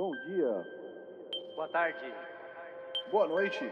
Bom dia. Boa tarde. Boa noite.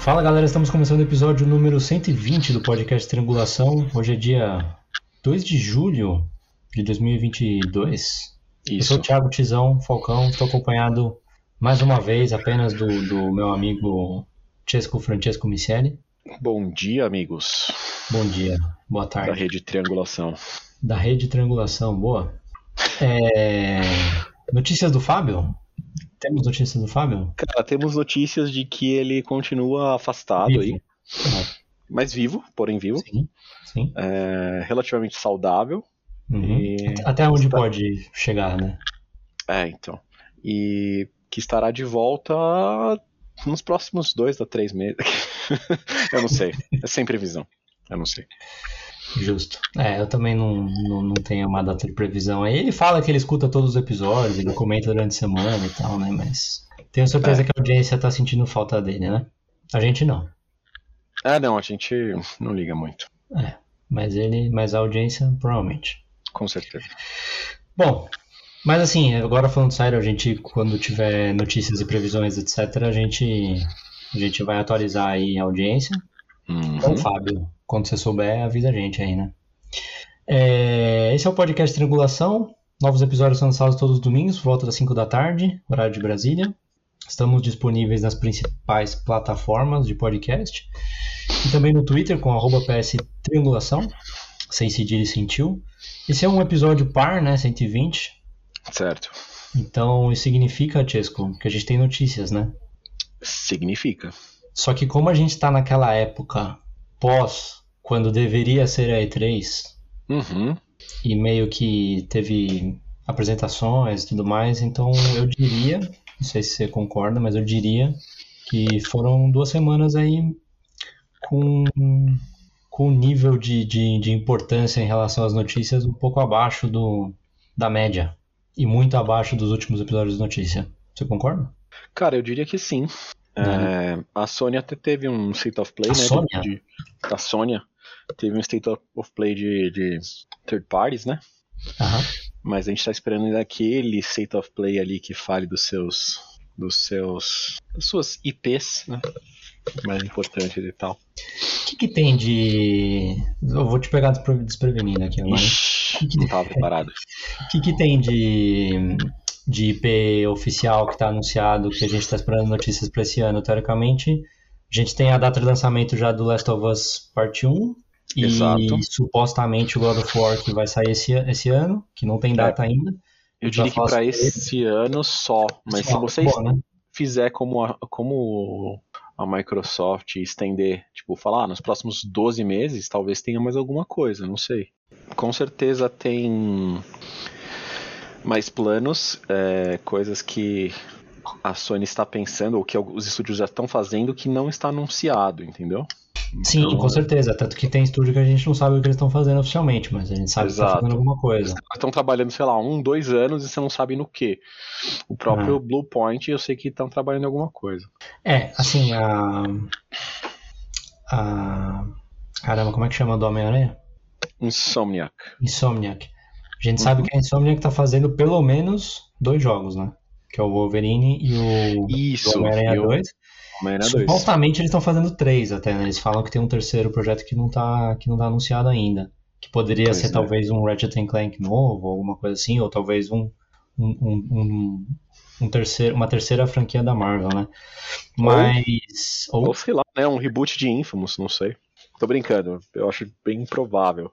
Fala galera, estamos começando o episódio número 120 do podcast Triangulação. Hoje é dia 2 de julho de 2022. Eu sou o Isso. Thiago Tizão Falcão, estou acompanhado mais uma vez apenas do, do meu amigo Chesco Francesco Miceli. Bom dia, amigos Bom dia, boa da tarde. rede Triangulação. Da rede Triangulação, boa. É, Notícias do Fábio? Temos notícias do Fábio? Cara, temos notícias de que ele continua afastado Vivo. aí, mas vivo, porém vivo, Sim, sim. é, relativamente saudável. Uhum. E, Até onde Está- pode chegar, né? é, então. E que estará de volta nos próximos dois a três meses. Eu não sei. É sem previsão. Eu não sei. Justo. É, eu também não, não, não tenho uma data de previsão. Aí ele fala que ele escuta todos os episódios, ele comenta durante a semana e tal, né? Mas tenho certeza É. que a audiência tá sentindo falta dele, né? A gente não. Ah, não, a gente não liga muito. É, mas ele, mas a audiência provavelmente. Com certeza. Bom, mas assim, agora falando sério, a gente quando tiver notícias e previsões, etc, a gente a gente vai atualizar aí a audiência. Então, Uhum. Fábio, quando você souber, avisa a gente aí, né? É, esse é o podcast Triangulação. Novos episódios são lançados todos os domingos, por volta das 5 da tarde, horário de Brasília. Estamos disponíveis nas principais plataformas de podcast. E também no Twitter com arroba PS Triangulação, sem cedilha e sem tio. Esse é um episódio par, né? 120. Certo. Então isso significa, Chesco, que a gente tem notícias, né? Significa. Só que como a gente está naquela época pós, quando deveria ser a E3, Uhum. e meio que teve apresentações e tudo mais, então eu diria, não sei se você concorda, mas eu diria que foram duas semanas aí com, com um nível de, de, de importância em relação às notícias um pouco abaixo do, da média e muito abaixo dos últimos episódios de notícia. Você concorda? Cara, eu diria que sim. É, a Sony até teve um State of Play, A né? Sônia? De, a Sônia teve um State of Play de, de third parties, né? Aham. Mas a gente tá esperando ainda aquele State of Play ali que fale dos seus. dos seus. das suas IPs, né? Mais importantes e tal. O que, que tem de. Eu vou te pegar despre- desprevenido aqui agora. Ixi, não tava preparado. O que, que tem de, de IP oficial que está anunciado, que a gente está esperando notícias para esse ano? Teoricamente, a gente tem a data de lançamento já do Last of Us Part 1. E Exato. supostamente o God of War que vai sair esse, esse ano, que não tem data ainda. Eu diria que sobre esse ano só. Mas se Só, vocês bom, né? fizer como a, como a Microsoft estender, tipo, falar, ah, nos próximos 12 meses, talvez tenha mais alguma coisa, não sei. Com certeza tem mais planos, é, coisas que a Sony está pensando, ou que os estúdios já estão fazendo, que não está anunciado, entendeu? Sim, então, com certeza. Tanto que tem estúdio que a gente não sabe o que eles estão fazendo oficialmente, mas a gente sabe tá exato. que estão fazendo alguma coisa. Estão trabalhando, sei lá, um, dois anos e você não sabe no que. O próprio ah. Blue Point, eu sei que estão trabalhando em alguma coisa. É, assim, a. a... Caramba, como é que chama do Homem-Aranha? Insomniac. Insomniac. A gente uhum. sabe que a Insomniac está fazendo pelo menos dois jogos, né? Que é o Wolverine e o, o Homem-Aranha 2. Era dois. Supostamente eles estão fazendo três até, né? Eles falam que tem um terceiro projeto que não tá, que não tá anunciado ainda. Que poderia pois ser é. talvez um Ratchet Clank novo, alguma coisa assim, ou talvez um, um, um, um terceiro, uma terceira franquia da Marvel, né? Mas. Ou, ou sei lá, né? Um reboot de Infamous, não sei. Tô brincando, eu acho bem improvável.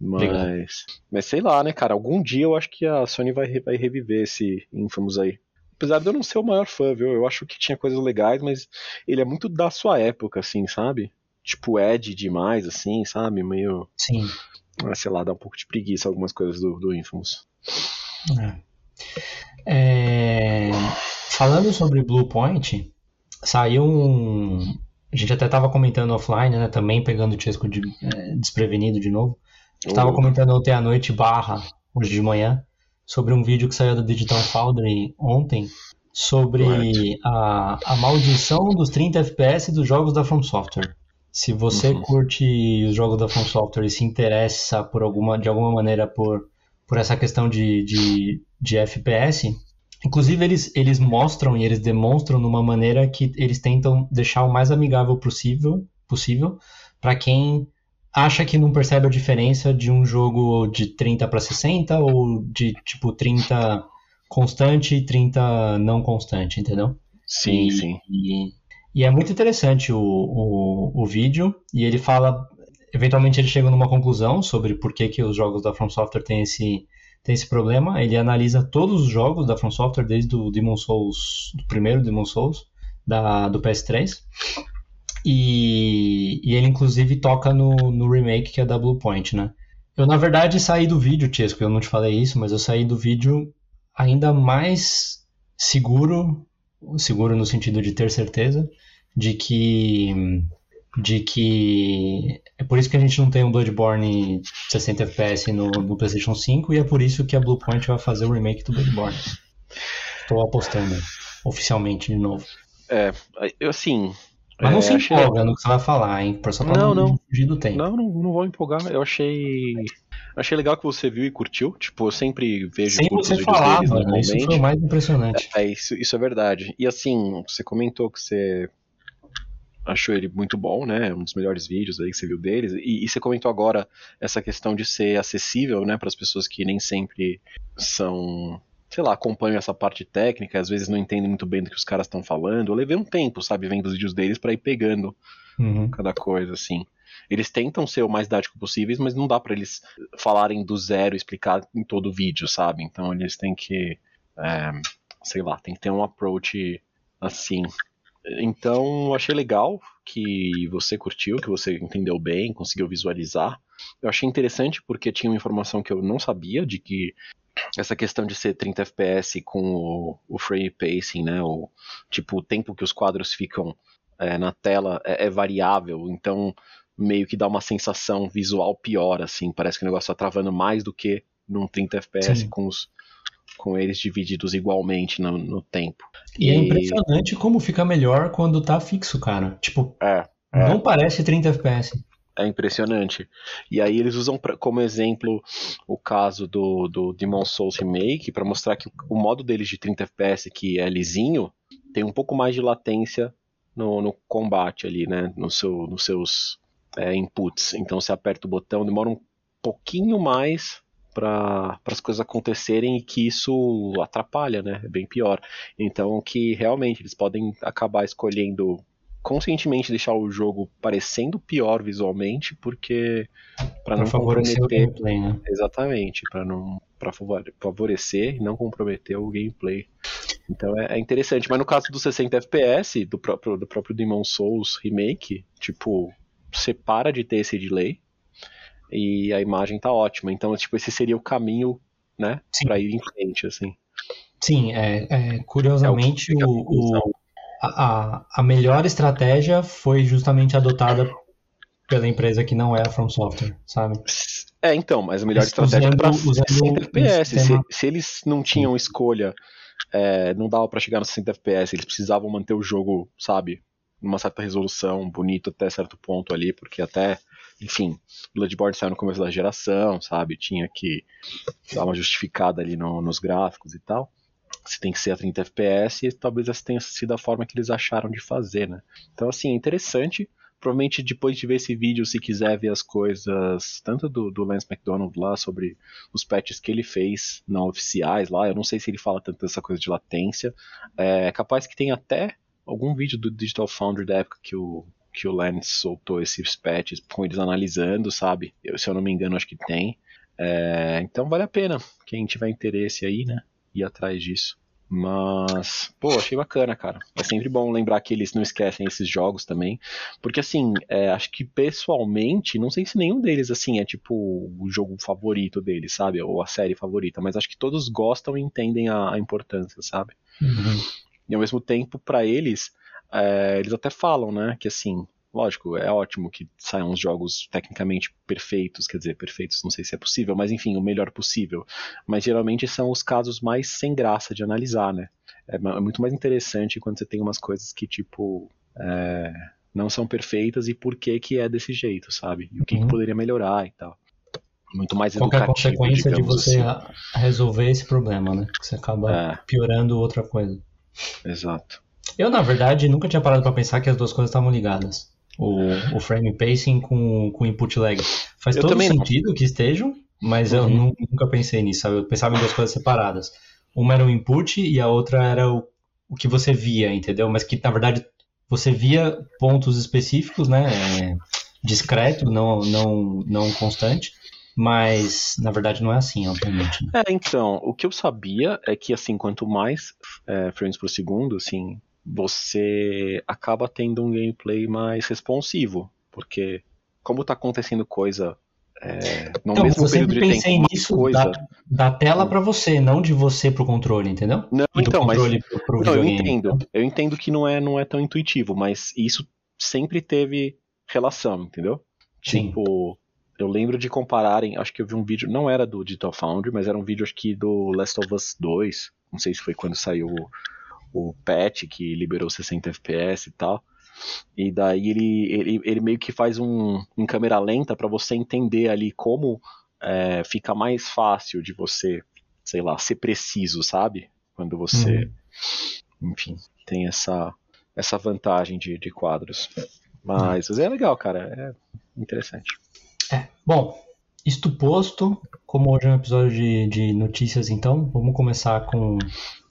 Mas, mas sei lá, né, cara? Algum dia eu acho que a Sony vai, vai reviver esse Infamous aí. Apesar de eu não ser o maior fã, viu? Eu acho que tinha coisas legais, mas ele é muito da sua época, assim, sabe? Tipo, Ed demais, assim, sabe? Meio. sim. ah, Sei lá, dá um pouco de preguiça algumas coisas do, do Infamous. É, Falando sobre Blue Point, saiu um. A gente até estava comentando offline, né? Também pegando o Chesco de, é, desprevenido de novo. A gente estava comentando ontem à noite barra hoje de manhã sobre um vídeo que saiu da Digital Foundry ontem sobre a, a maldição dos 30 FPS dos jogos da From Software. Se você uhum. curte os jogos da From Software e se interessa por alguma, de alguma maneira por, por essa questão de, de, de FPS, inclusive eles, eles mostram e eles demonstram numa maneira que eles tentam deixar o mais amigável possível, possível para quem acha que não percebe a diferença de um jogo de 30 para 60 ou de tipo 30 constante e 30 não constante, entendeu? Sim, e, sim. E, e, é muito interessante o, o, o, vídeo e ele fala, eventualmente ele chega numa conclusão sobre por que, que os jogos da From Software têm esse, têm esse problema. Ele analisa todos os jogos da From Software desde o Demon Souls, do primeiro Demon Souls, da, do PS3. E, e ele inclusive toca no, no remake que é da Bluepoint, né? Eu, na verdade, saí do vídeo, Chesco, eu não te falei isso, mas eu saí do vídeo ainda mais seguro, seguro no sentido de ter certeza, de que de que é por isso que a gente não tem um Bloodborne 60 FPS no, no PlayStation 5 e é por isso que a Bluepoint vai fazer o remake do Bloodborne. Estou apostando oficialmente de novo. É, eu assim, mas não é, se empolga achei... no que você vai falar, hein? Por só pra não, não fugir do tempo. Não, não, não vou empolgar. Eu achei. Achei legal que você viu e curtiu. Tipo, eu sempre vejo. Sem você falar, mano. Isso foi o mais impressionante. É, é, isso, isso é verdade. E assim, você comentou que você achou ele muito bom, né? Um dos melhores vídeos aí que você viu deles. E, e você comentou agora essa questão de ser acessível, né, para as pessoas que nem sempre são sei lá, acompanham essa parte técnica, às vezes não entendem muito bem do que os caras estão falando. Eu levei um tempo, sabe, vendo os vídeos deles para ir pegando uhum. cada coisa, assim. Eles tentam ser o mais didático possível, mas não dá para eles falarem do zero, explicar em todo o vídeo, sabe? Então eles têm que, é, sei lá, tem que ter um approach assim. Então eu achei legal que você curtiu, que você entendeu bem, conseguiu visualizar. Eu achei interessante porque tinha uma informação que eu não sabia de que essa questão de ser 30 FPS com o, o frame pacing, né? O, tipo, o tempo que os quadros ficam é, na tela é, é, variável, então meio que dá uma sensação visual pior, assim. Parece que o negócio tá travando mais do que num 30 FPS com os com eles divididos igualmente no, no tempo. E, é e, é impressionante como fica melhor quando tá fixo, cara. Tipo, é, é. não parece 30 FPS. É impressionante. E aí eles usam pra, como exemplo o caso do, do Demon Souls Remake para mostrar que o modo deles de 30 FPS, que é lisinho, tem um pouco mais de latência no, no combate ali, né? No seu, nos seus é, inputs. Então você aperta o botão, demora um pouquinho mais para as coisas acontecerem e que isso atrapalha, né? É bem pior. Então que realmente eles podem acabar escolhendo conscientemente deixar o jogo parecendo pior visualmente, porque para não favorecer comprometer, o gameplay, né? Exatamente, para não para favorecer e não comprometer o gameplay. Então é, é, interessante, mas no caso do 60 FPS do próprio do próprio Demon Souls remake, tipo, você para de ter esse delay e a imagem tá ótima. Então, tipo, esse seria o caminho, né, para ir em frente assim. Sim, é, é curiosamente é o, o, a, a melhor estratégia foi justamente adotada pela empresa que não é a From Software, sabe? É, então, mas a melhor estratégia para 60 FPS. Se, se, eles não tinham escolha, é, não dava para chegar no 60 FPS, eles precisavam manter o jogo, sabe, numa certa resolução, bonito até certo ponto ali, porque até, enfim, Bloodborne saiu no começo da geração, sabe, tinha que dar uma justificada ali no, nos gráficos e tal se tem que ser a 30 FPS, e talvez essa tenha sido a forma que eles acharam de fazer, né? Então, assim, é interessante. Provavelmente depois de ver esse vídeo, se quiser ver as coisas, tanto do, do Lance McDonald lá, sobre os patches que ele fez não oficiais lá, eu não sei se ele fala tanto dessa coisa de latência. É capaz que tenha até algum vídeo do Digital Foundry da época que o, que o Lance soltou esses patches com eles analisando, sabe? Eu, se eu não me engano, acho que tem. É, então vale a pena. Quem tiver interesse aí, né? Ir atrás disso. Mas, pô, achei bacana, cara. É sempre bom lembrar que eles não esquecem esses jogos também. Porque, assim, é, acho que pessoalmente, não sei se nenhum deles, assim, é tipo o jogo favorito deles, sabe? Ou a série favorita. Mas acho que todos gostam e entendem a, a importância, sabe? Uhum. E ao mesmo tempo, para eles, é, eles até falam, né? Que, assim, lógico, é ótimo que saiam uns jogos tecnicamente perfeitos, quer dizer, perfeitos, não sei se é possível, mas enfim, o melhor possível. Mas geralmente são os casos mais sem graça de analisar, né? É, é muito mais interessante quando você tem umas coisas que, tipo, é, não são perfeitas e por que que é desse jeito, sabe? E o que, uhum. que poderia melhorar e tal muito mais Qual educativo. É a consequência de você assim. resolver esse problema, né? Que você acaba é. piorando outra coisa. Exato. Eu, na verdade, nunca tinha parado para pensar que as duas coisas estavam ligadas. O, o frame pacing com o input lag. Faz eu todo sentido não. que estejam, mas uhum. eu nunca pensei nisso, sabe? Eu pensava em duas coisas separadas. Uma era o input e a outra era o, o que você via, entendeu? Mas que, na verdade, você via pontos específicos, né? É, discreto, não, não, não constante. Mas, na verdade, não é assim, obviamente. Né? É, então, o que eu sabia é que, assim, quanto mais é, frames por segundo, assim, você acaba tendo um gameplay mais responsivo. Porque, como tá acontecendo coisa é, no então, mesmo período de tempo, nisso coisa... da, da tela para você, não de você pro controle, entendeu? Não, então, mas pro, pro não, eu entendo. Eu entendo que não é, não é tão intuitivo, mas isso sempre teve relação, entendeu? Sim. Tipo, eu lembro de compararem, acho que eu vi um vídeo, não era do Digital Foundry, mas era um vídeo acho que do Last of Us 2, não sei se foi quando saiu o, patch que liberou 60 FPS e tal. E daí ele, ele, ele meio que faz um em câmera lenta para você entender ali como é, fica mais fácil de você, sei lá, ser preciso, sabe? Quando você, uhum. enfim, tem essa, essa vantagem de, de quadros. Mas, mas é legal, cara, é interessante. É. Bom, isto posto, como hoje é um episódio de, de notícias, então, vamos começar com,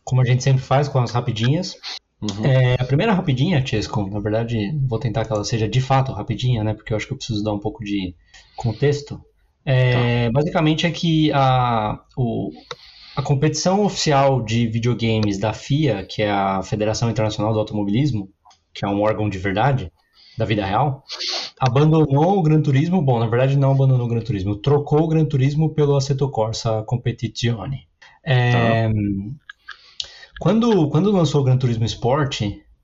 como a gente sempre faz, com as rapidinhas. Uhum. É, a primeira rapidinha, Chesco, na verdade, vou tentar que ela seja de fato rapidinha, né? Porque eu acho que eu preciso dar um pouco de contexto. É, tá. Basicamente é que a, o, a competição oficial de videogames da FIA, que é a Federação Internacional do Automobilismo, que é um órgão de verdade, da vida real, abandonou o Gran Turismo, bom, na verdade não abandonou o Gran Turismo, trocou o Gran Turismo pelo Assetto Corsa Competizione. É, tá. Quando, quando lançou o Gran Turismo Sport,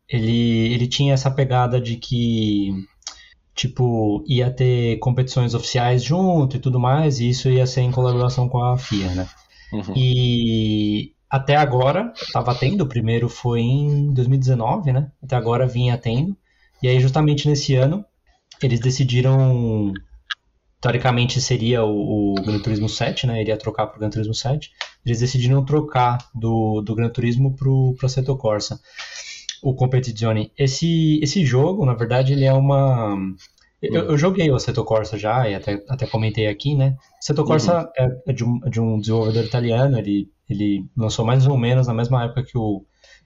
ele, ele tinha essa pegada de que tipo, ia ter competições oficiais junto e tudo mais, e isso ia ser em colaboração com a FIA, né? Uhum. E até agora estava tendo, o primeiro foi em 2019, né? Até agora vinha tendo. E aí, justamente nesse ano, eles decidiram. Teoricamente seria o, o Gran Turismo 7, né? Iria trocar para o Gran Turismo 7. Eles decidiram trocar do, do Gran Turismo para o Assetto Corsa, o Competizione. Esse, esse jogo, na verdade, ele é uma. Eu, eu, joguei o Assetto Corsa já, e até, até comentei aqui, né? Assetto Corsa uhum. é, de um, de um desenvolvedor italiano, ele, ele lançou mais ou menos na mesma época que o,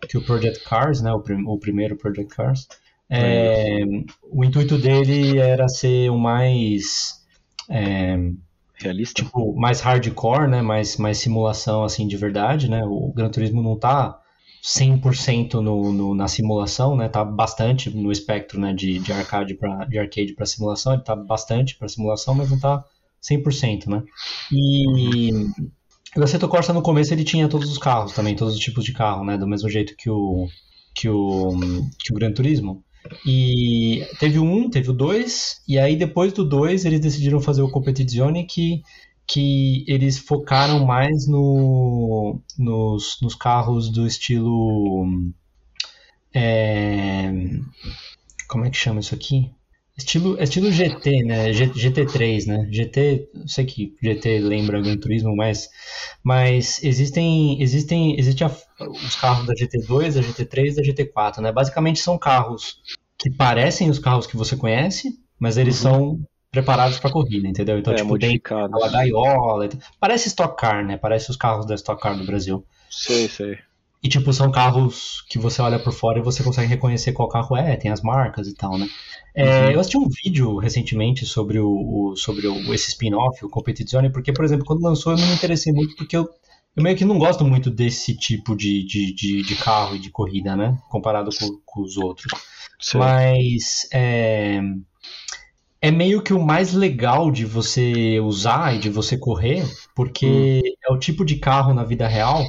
que o Project Cars, né? O, prim, o primeiro Project Cars. É, o intuito dele era ser o mais é, realista, tipo, mais hardcore, né? Mais, mais simulação assim de verdade, né? O Gran Turismo não tá 100% no, no, na simulação, né? Tá bastante no espectro, né? De, de arcade para de arcade para simulação, ele tá bastante para simulação, mas não tá 100%, né? E o Assetto Corsa no começo ele tinha todos os carros também, todos os tipos de carro, né? Do mesmo jeito que o que o que o Gran Turismo. E teve o 1, teve o 2, e aí depois do 2 eles decidiram fazer o Competizione que, que eles focaram mais no, nos, nos carros do estilo. É, como é que chama isso aqui? Estilo, estilo GT, né? GT3, né? GT, eu sei que GT lembra Gran Turismo, mas, mas existem, existem, existem os carros da GT2, da GT3 e da GT4, né? Basicamente são carros que parecem os carros que você conhece, mas eles uhum. são preparados para corrida, entendeu? Então, é, tipo, tem aquela gaiola. Parece Stock Car, né? Parece os carros da Stock Car do Brasil. Sei, sei. E, tipo, são carros que você olha por fora e você consegue reconhecer qual carro é, tem as marcas e tal, né? É, uhum. Eu assisti um vídeo recentemente sobre, o, o sobre o, esse spin-off, o Competizione, porque, por exemplo, quando lançou eu não me interessei muito porque eu, eu meio que não gosto muito desse tipo de, de, de, de carro e de corrida, né? Comparado com, com os outros. Sim. Mas é, é meio que o mais legal de você usar e de você correr, porque hum. é o tipo de carro na vida real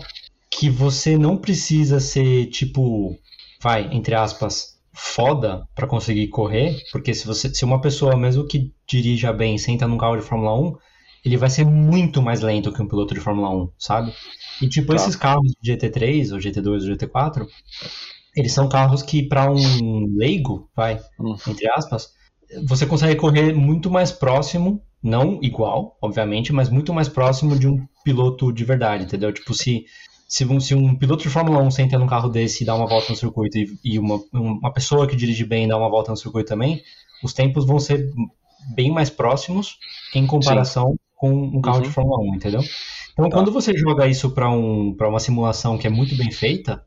que você não precisa ser, tipo, vai, entre aspas, foda para conseguir correr, porque se você se uma pessoa mesmo que dirija bem senta num carro de Fórmula 1, ele vai ser muito mais lento que um piloto de Fórmula 1, sabe? E tipo Tá. esses carros de GT3 ou GT2 ou GT4, eles são carros que para um leigo, vai, Hum. entre aspas, você consegue correr muito mais próximo, não igual, obviamente, mas muito mais próximo de um piloto de verdade, entendeu? Tipo, se, se, um, se um piloto de Fórmula 1 senta num carro desse e dá uma volta no circuito e, e uma, uma pessoa que dirige bem dá uma volta no circuito também, os tempos vão ser bem mais próximos em comparação com um carro Uhum. de Fórmula 1, entendeu? Então, Tá. quando você joga isso para um, pra uma simulação que é muito bem feita,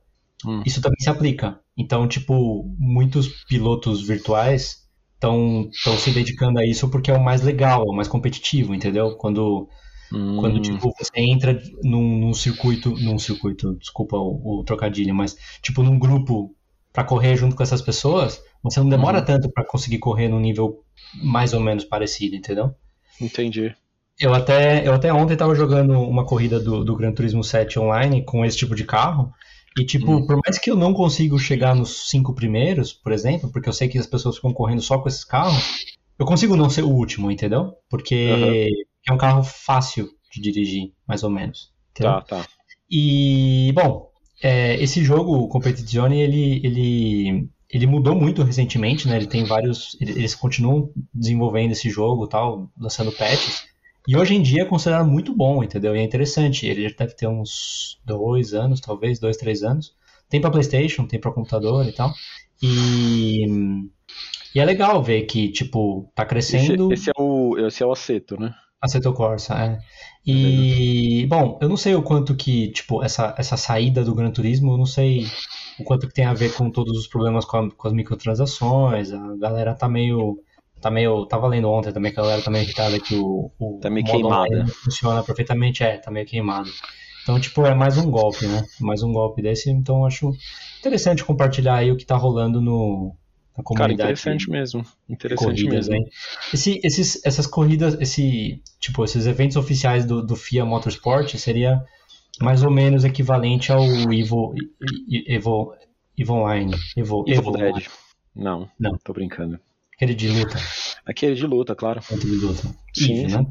Hum. isso também se aplica. Então, tipo, muitos pilotos virtuais estão se dedicando a isso porque é o mais legal, é o mais competitivo, entendeu? Quando, Hum, quando tipo, você entra num, num circuito, num circuito, desculpa o, o trocadilho, mas tipo num grupo para correr junto com essas pessoas, você não demora Uhum. tanto para conseguir correr num nível mais ou menos parecido, entendeu? Entendi. Eu até, eu até ontem tava jogando uma corrida do, do Gran Turismo 7 online com esse tipo de carro. E, tipo, Hum. por mais que eu não consiga chegar nos cinco primeiros, por exemplo, porque eu sei que as pessoas ficam correndo só com esses carros, eu consigo não ser o último, entendeu? Porque é um carro fácil de dirigir, mais ou menos. Entendeu? Tá, tá. E, bom, é, esse jogo, o Competizione, ele, ele, ele mudou muito recentemente, né? Ele tem vários. ele- Eles continuam desenvolvendo esse jogo tal, lançando patches. E hoje em dia é considerado muito bom, entendeu? E é interessante. Ele já deve ter uns dois anos, talvez, dois, três anos. Tem pra PlayStation, tem pra computador e tal. E, e é legal ver que, tipo, tá Esse, crescendo. esse é o, esse é o Aceto, né? Assetto Corsa, é. E, bom, eu não sei o quanto que, tipo, essa, essa saída do Gran Turismo, eu não sei o quanto que tem a ver com todos os problemas com, a- com as microtransações, a galera tá meio, tá meio, tava lendo ontem também que a galera tá meio irritada que o, o Tá meio queimada. funciona perfeitamente, é, tá meio queimado. Então, tipo, é mais um golpe, né? Mais um golpe desse, então acho interessante compartilhar aí o que tá rolando no, na Cara, comunidade interessante mesmo. Interessante corridas, mesmo. hein? Esse, esses, essas corridas, esse, tipo, esses eventos oficiais do, do FIA Motorsport seria mais ou menos equivalente ao Evo, Evo, Evo Online, Evo, Evil Evo Dead. Online, Não, Não. tô brincando. aquele de luta, Aquele de luta, claro. evento de luta. Sim, Evo, né?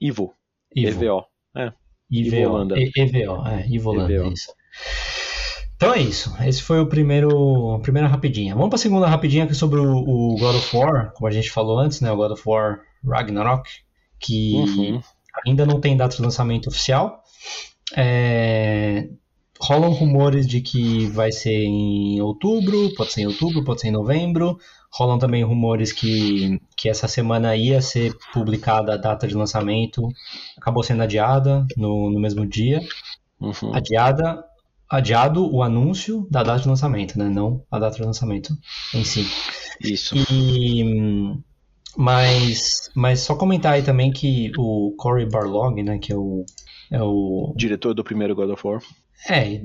Evil. Evo, EVO. EVO, Evolanda. E- EVO, é, Evolanda, EVO. é isso. Então é isso, esse foi o primeiro, a primeira rapidinha. Vamos para a segunda rapidinha que é sobre o, o God of War, como a gente falou antes, né, o God of War Ragnarok, que Uhum. ainda não tem data de lançamento oficial. É, Rolam rumores de que vai ser em outubro, pode ser em outubro, pode ser em novembro. Rolam também rumores que, que essa semana ia ser publicada a data de lançamento, acabou sendo adiada no, no mesmo dia. Uhum. Adiada, adiado o anúncio da data de lançamento, né? Não a data de lançamento em si. Isso. E, mas, mas só comentar aí também que o Cory Barlog, né, que é o, é o Diretor do primeiro God of War. é,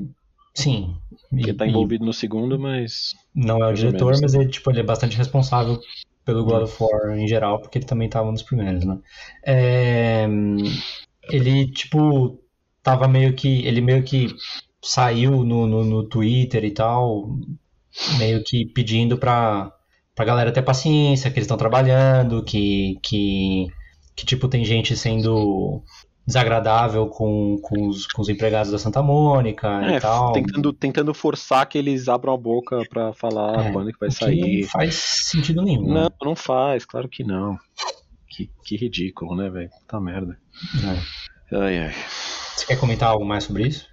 sim, e- Que tá e envolvido no segundo, mas. não é o diretor, mas ele, tipo, ele é bastante responsável pelo God of War em geral, porque ele também estava nos primeiros, né? É, ele, tipo, tava meio que, ele meio que saiu no, no, no Twitter e tal, meio que pedindo pra, pra galera ter paciência, que eles estão trabalhando, que, que, que, tipo, tem gente sendo desagradável com, com, os, com os empregados da Santa Mônica É, e tal. tentando, tentando forçar que eles abram a boca pra falar É, quando que vai sair. não faz sentido nenhum. né? Não, não faz, claro que não. Que, que ridículo, né, velho? Puta merda. É. Ai, ai. Você quer comentar algo mais sobre isso?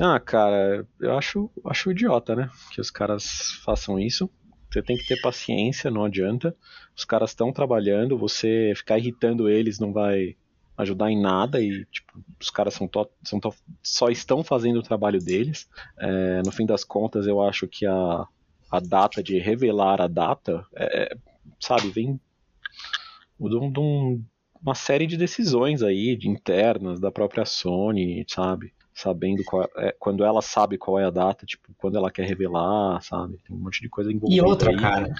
Ah, cara, eu acho, acho idiota, né? Que os caras façam isso. Você tem que ter paciência, não adianta. Os caras estão trabalhando, você ficar irritando eles não vai ajudar em nada e tipo, os caras são, to- são to- só estão fazendo o trabalho deles. É, no fim das contas, eu acho que a, a data de revelar a data, é, sabe, vem de, um- de um- uma série de decisões aí, de internas da própria Sony, sabe? Sabendo qual é, quando ela sabe qual é a data, tipo, quando ela quer revelar, sabe? Tem um monte de coisa envolvida. E outra, aí. cara,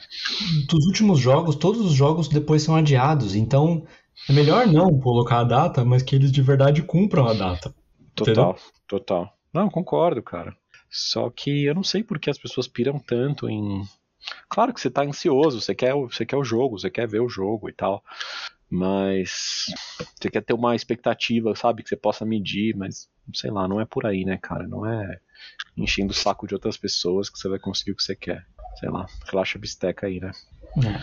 dos últimos jogos, todos os jogos depois são adiados, então é melhor não colocar a data, mas que eles de verdade cumpram a data. Total, total. Não, concordo, cara. Só que eu não sei por que as pessoas piram tanto em, Claro que você tá ansioso, você quer, você quer o jogo, você quer ver o jogo e tal. Mas você quer ter uma expectativa, sabe, que você possa medir, mas sei lá, não é por aí, né, cara? Não é enchendo o saco de outras pessoas que você vai conseguir o que você quer. Sei lá, relaxa a bisteca aí, né? É.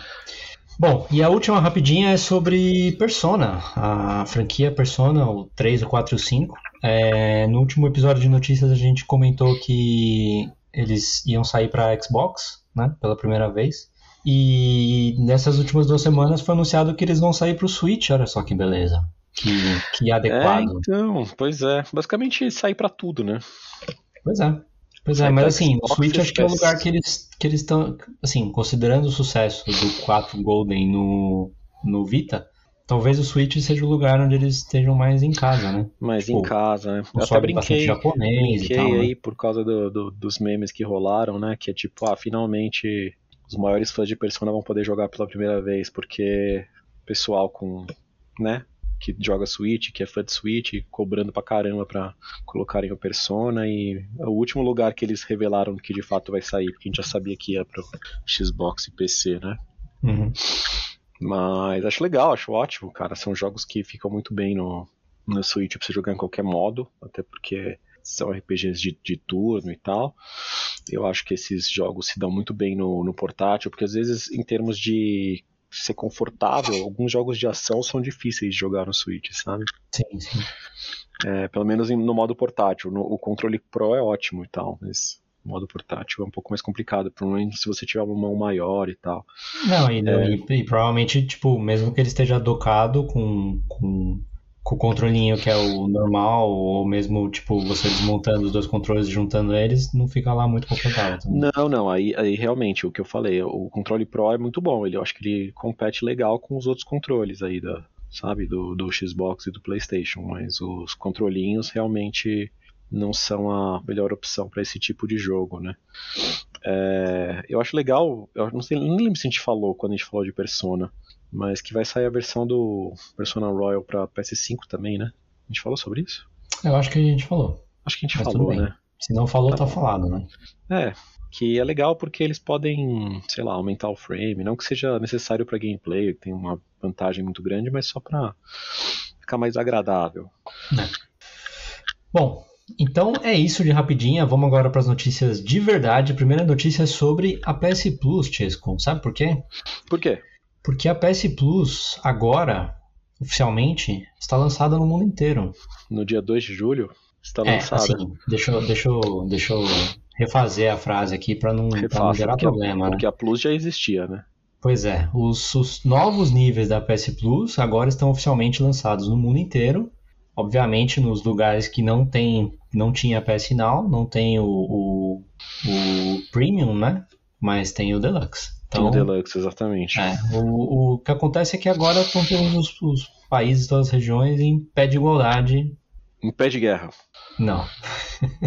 Bom, e a última rapidinha é sobre Persona, a franquia Persona, o 3, o 4 e o 5. É, no último episódio de notícias a gente comentou que eles iam sair para Xbox, né, pela primeira vez. E nessas últimas duas semanas foi anunciado que eles vão sair para o Switch, olha só que beleza. Que, que adequado. É, então, pois é. Basicamente sair para tudo, né? Pois é. Pois é, mas assim, o Switch acho que é o lugar que eles que eles estão, assim, considerando o sucesso do 4 Golden no, no Vita, talvez o Switch seja o lugar onde eles estejam mais em casa, né? Mais tipo, em casa, né? Eu até brinquei, japonês brinquei tal, né? aí né? por causa do, do, dos memes que rolaram, né? Que é tipo, ah, finalmente os maiores fãs de Persona vão poder jogar pela primeira vez, porque pessoal com, né, que joga Switch, que é fã de Switch, cobrando pra caramba pra colocarem o Persona. E é o último lugar que eles revelaram que de fato vai sair, porque a gente já sabia que ia pro Xbox e PC, né? Uhum. Mas acho legal, acho ótimo, cara. São jogos que ficam muito bem no, no Switch pra você jogar em qualquer modo, até porque são RPGs de, de turno e tal. Eu acho que esses jogos se dão muito bem no, no portátil, porque às vezes, em termos de ser confortável, alguns jogos de ação são difíceis de jogar no Switch, sabe? Sim, sim. É, pelo menos no modo portátil. No, o controle Pro é ótimo e tal, mas o modo portátil é um pouco mais complicado, provavelmente se você tiver uma mão maior e tal. Não, e, é... e, e provavelmente, tipo, mesmo que ele esteja docado com, com com o controlinho que é o normal, ou mesmo, tipo, você desmontando os dois controles e juntando eles, não fica lá muito confortável. Também. Não, não, aí, aí realmente, o que eu falei, o controle Pro é muito bom, ele, eu acho que ele compete legal com os outros controles aí, da, sabe, do, do Xbox e do Playstation, mas os controlinhos realmente não são a melhor opção para esse tipo de jogo, né? É, eu acho legal, eu não sei, nem lembro se a gente falou quando a gente falou de Persona, mas que vai sair a versão do Persona Royal para PS5 também, né? A gente falou sobre isso? Eu acho que a gente falou. Acho que a gente mas falou, né? Se não falou, tá, tá falado, né? É, que é legal porque eles podem, sei lá, aumentar o frame, não que seja necessário para gameplay, que tem uma vantagem muito grande, mas só para ficar mais agradável. É. Bom, então é isso de rapidinha. Vamos agora para as notícias de verdade. A primeira notícia é sobre a PS Plus, Chesco. Sabe por quê? Por quê? Porque a PS Plus, agora, oficialmente, está lançada no mundo inteiro. No dia 2 de julho, está lançada. É, assim, deixa, eu, deixa, eu, deixa eu refazer a frase aqui para não, não gerar porque problema. A, porque né? a Plus já existia, né? Pois é, os, os, novos níveis da PS Plus agora estão oficialmente lançados no mundo inteiro. Obviamente, nos lugares que não tem, não tinha PS Now, não tem o, o, o Premium, né? Mas tem o Deluxe. Então, o Deluxe, exatamente. É, o, o que acontece é que agora estão todos os, os países, todas as regiões em pé de igualdade. Em pé de guerra? Não.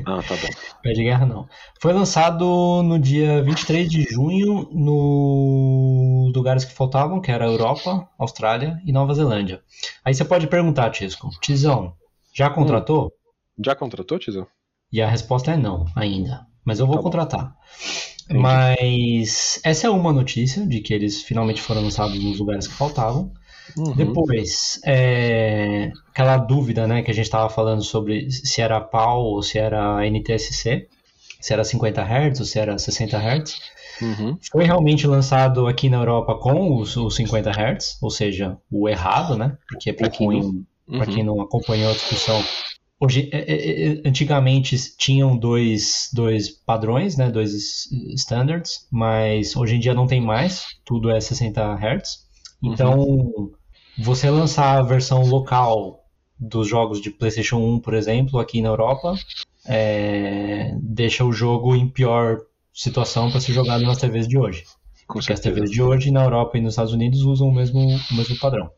Ah, tá bom. pé de guerra não. Foi lançado no dia 23 de junho nos lugares que faltavam, que era Europa, Austrália e Nova Zelândia. Aí você pode perguntar, Tisco, Tizão, já contratou? Hum, já contratou, Tizão? E a resposta é não, ainda. Mas eu vou tá contratar. Entendi. Mas essa é uma notícia de que eles finalmente foram lançados nos lugares que faltavam. Uhum. Depois, é, aquela dúvida né, que a gente estava falando sobre se era PAL ou se era NTSC, se era 50 Hz ou se era 60 Hz. Uhum. Foi realmente lançado aqui na Europa com os, os 50 Hz, ou seja, o errado, né? Porque para quem, não, uhum. quem não acompanhou a discussão, Hoje, é, é, é, antigamente tinham dois, dois padrões, né, dois standards, mas hoje em dia não tem mais, tudo é 60 Hz. Então, uhum. você lançar a versão local dos jogos de PlayStation 1, por exemplo, aqui na Europa, é, deixa o jogo em pior situação para ser jogado nas TVs de hoje. Porque certeza. as TVs de hoje na Europa e nos Estados Unidos usam o mesmo, o mesmo padrão.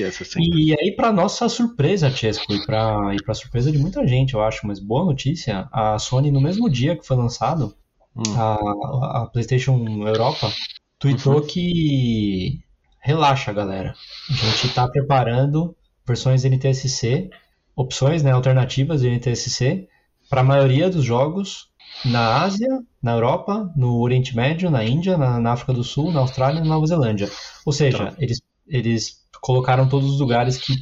É e aí, para nossa surpresa, Chesco, e para e pra surpresa de muita gente, eu acho, mas boa notícia, a Sony, no mesmo dia que foi lançado, hum. a, a PlayStation Europa tweetou uhum. que relaxa, galera. A gente está preparando versões NTSC, opções né, alternativas de NTSC, para a maioria dos jogos na Ásia, na Europa, no Oriente Médio, na Índia, na, na África do Sul, na Austrália e na Nova Zelândia. Ou seja, Tá. eles, eles colocaram todos os lugares que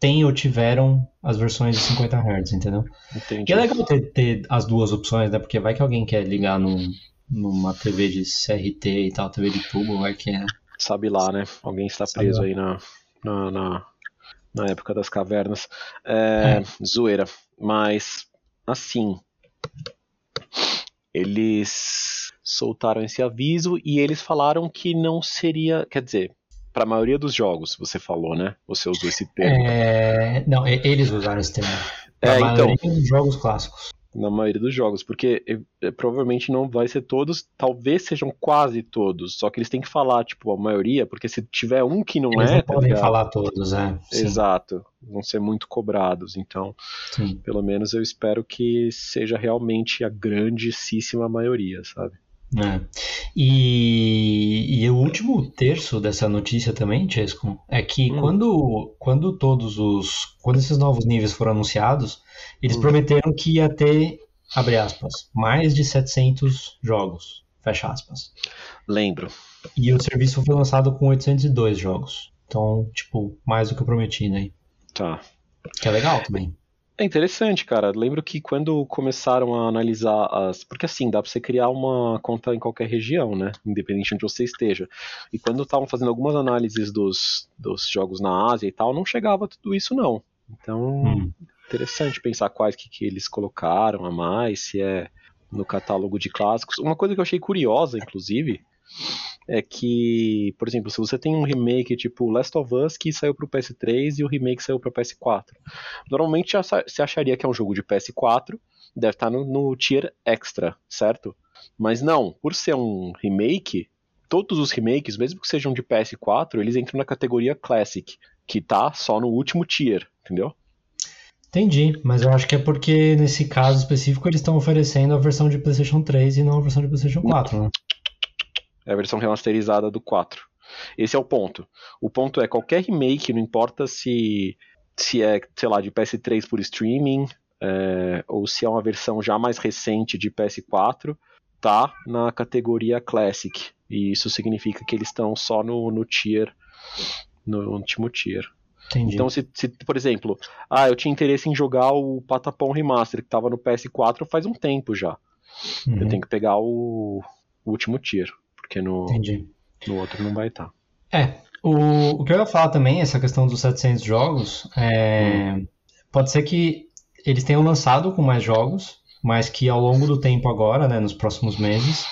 têm ou tiveram as versões de 50 Hz, entendeu? Entendi. E é legal ter, ter as duas opções, né? Porque vai que alguém quer ligar num, numa TV de CRT e tal, TV de tubo, vai que é. Sabe lá, né? Alguém está preso aí na, na, na, na época das cavernas. É, Zoeira. Mas, assim. Eles soltaram esse aviso e eles falaram que não seria. Quer dizer, para a maioria dos jogos, você falou, né? Você usou esse termo. É, Não, eles usaram esse termo. É, A então. maioria dos jogos clássicos. Na maioria dos jogos, porque eh, provavelmente não vai ser todos, talvez sejam quase todos, só que eles têm que falar, tipo, a maioria, porque se tiver um que não Eles é, não tá podem ligado? falar todos, é. Sim, Exato, vão ser muito cobrados, então, sim. pelo menos eu espero que seja realmente a grandíssima maioria, sabe? É. E, e o último terço dessa notícia também, Chesco, é que Hum. quando, quando todos os. Quando esses novos níveis foram anunciados, eles Hum. prometeram que ia ter, abre aspas, mais de 700 jogos, fecha aspas. Lembro. E o serviço foi lançado com 802 jogos. Então, tipo, mais do que eu prometi, né? Tá. Que é legal também. É interessante, cara. Lembro que quando começaram a analisar as. Porque assim, dá pra você criar uma conta em qualquer região, né? Independente de onde você esteja. E quando estavam fazendo algumas análises dos, dos jogos na Ásia e tal, não chegava tudo isso, não. Então, Hum. interessante pensar quais que, que eles colocaram a mais, se é no catálogo de clássicos. Uma coisa que eu achei curiosa, inclusive, é que, por exemplo, se você tem um remake tipo Last of Us que saiu pro PS3 e o remake saiu para PS4. Normalmente você acharia que é um jogo de PS4, deve estar no, no tier extra, certo? Mas não, por ser um remake, todos os remakes, mesmo que sejam de PS4, eles entram na categoria Classic, que tá só no último tier, entendeu? Entendi, mas eu acho que é porque nesse caso específico eles estão oferecendo a versão de PlayStation 3 e não a versão de PlayStation 4, né? É a versão remasterizada do 4. Esse é o ponto. O ponto é qualquer remake, não importa se, se é, sei lá, de PS3 por streaming, é, ou se é uma versão já mais recente de PS4, tá na categoria Classic. E isso significa que eles estão só no, no tier, no último tier. Entendi. Então, se, se, por exemplo, ah, eu tinha interesse em jogar o Patapon Remaster, que estava no PS4 faz um tempo já. Uhum, Eu tenho que pegar o, o último tier, porque no, Entendi. no outro não vai estar. É, o, o que eu ia falar também, essa questão dos 700 jogos, é, pode ser que eles tenham lançado com mais jogos, mas que ao longo do tempo agora, né, nos próximos meses,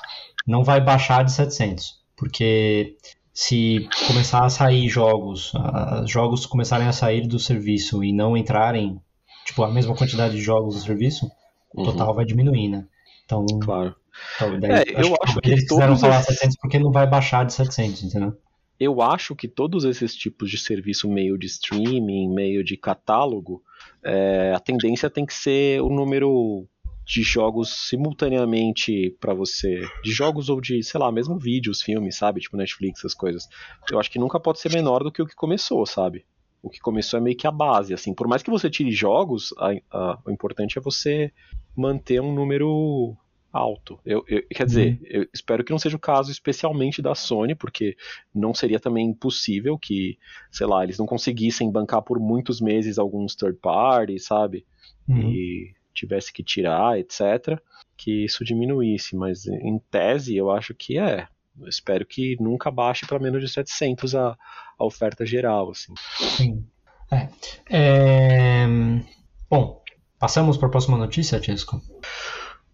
não vai baixar de 700, porque se começar a sair jogos, ah, jogos começarem a sair do serviço e não entrarem, tipo, a mesma quantidade de jogos do serviço, o Uhum, total vai diminuir, né? Então, Claro. É, daí- eu acho que eles quiseram todos falar esses- 700 porque não vai baixar de 700, entendeu? Eu acho que todos esses tipos de serviço meio de streaming, meio de catálogo, é, a tendência tem que ser o número de jogos simultaneamente pra você. De jogos ou de, sei lá, mesmo vídeos, filmes, sabe? Tipo Netflix, essas coisas. Eu acho que nunca pode ser menor do que o que começou, sabe? O que começou é meio que a base, assim. Por mais que você tire jogos, a- a- o importante é você manter um número alto. Eu, eu- quer dizer, eu espero que não seja o caso especialmente da Sony, porque não seria também possível que, sei lá, eles não conseguissem bancar por muitos meses alguns third parties, sabe? Uhum. E tivesse que tirar, etc. Que isso diminuísse, mas em tese eu acho que é. Eu espero que nunca baixe para menos de 700 a, a oferta geral, assim. Sim. É. É, Bom, passamos para a próxima notícia, Tisco?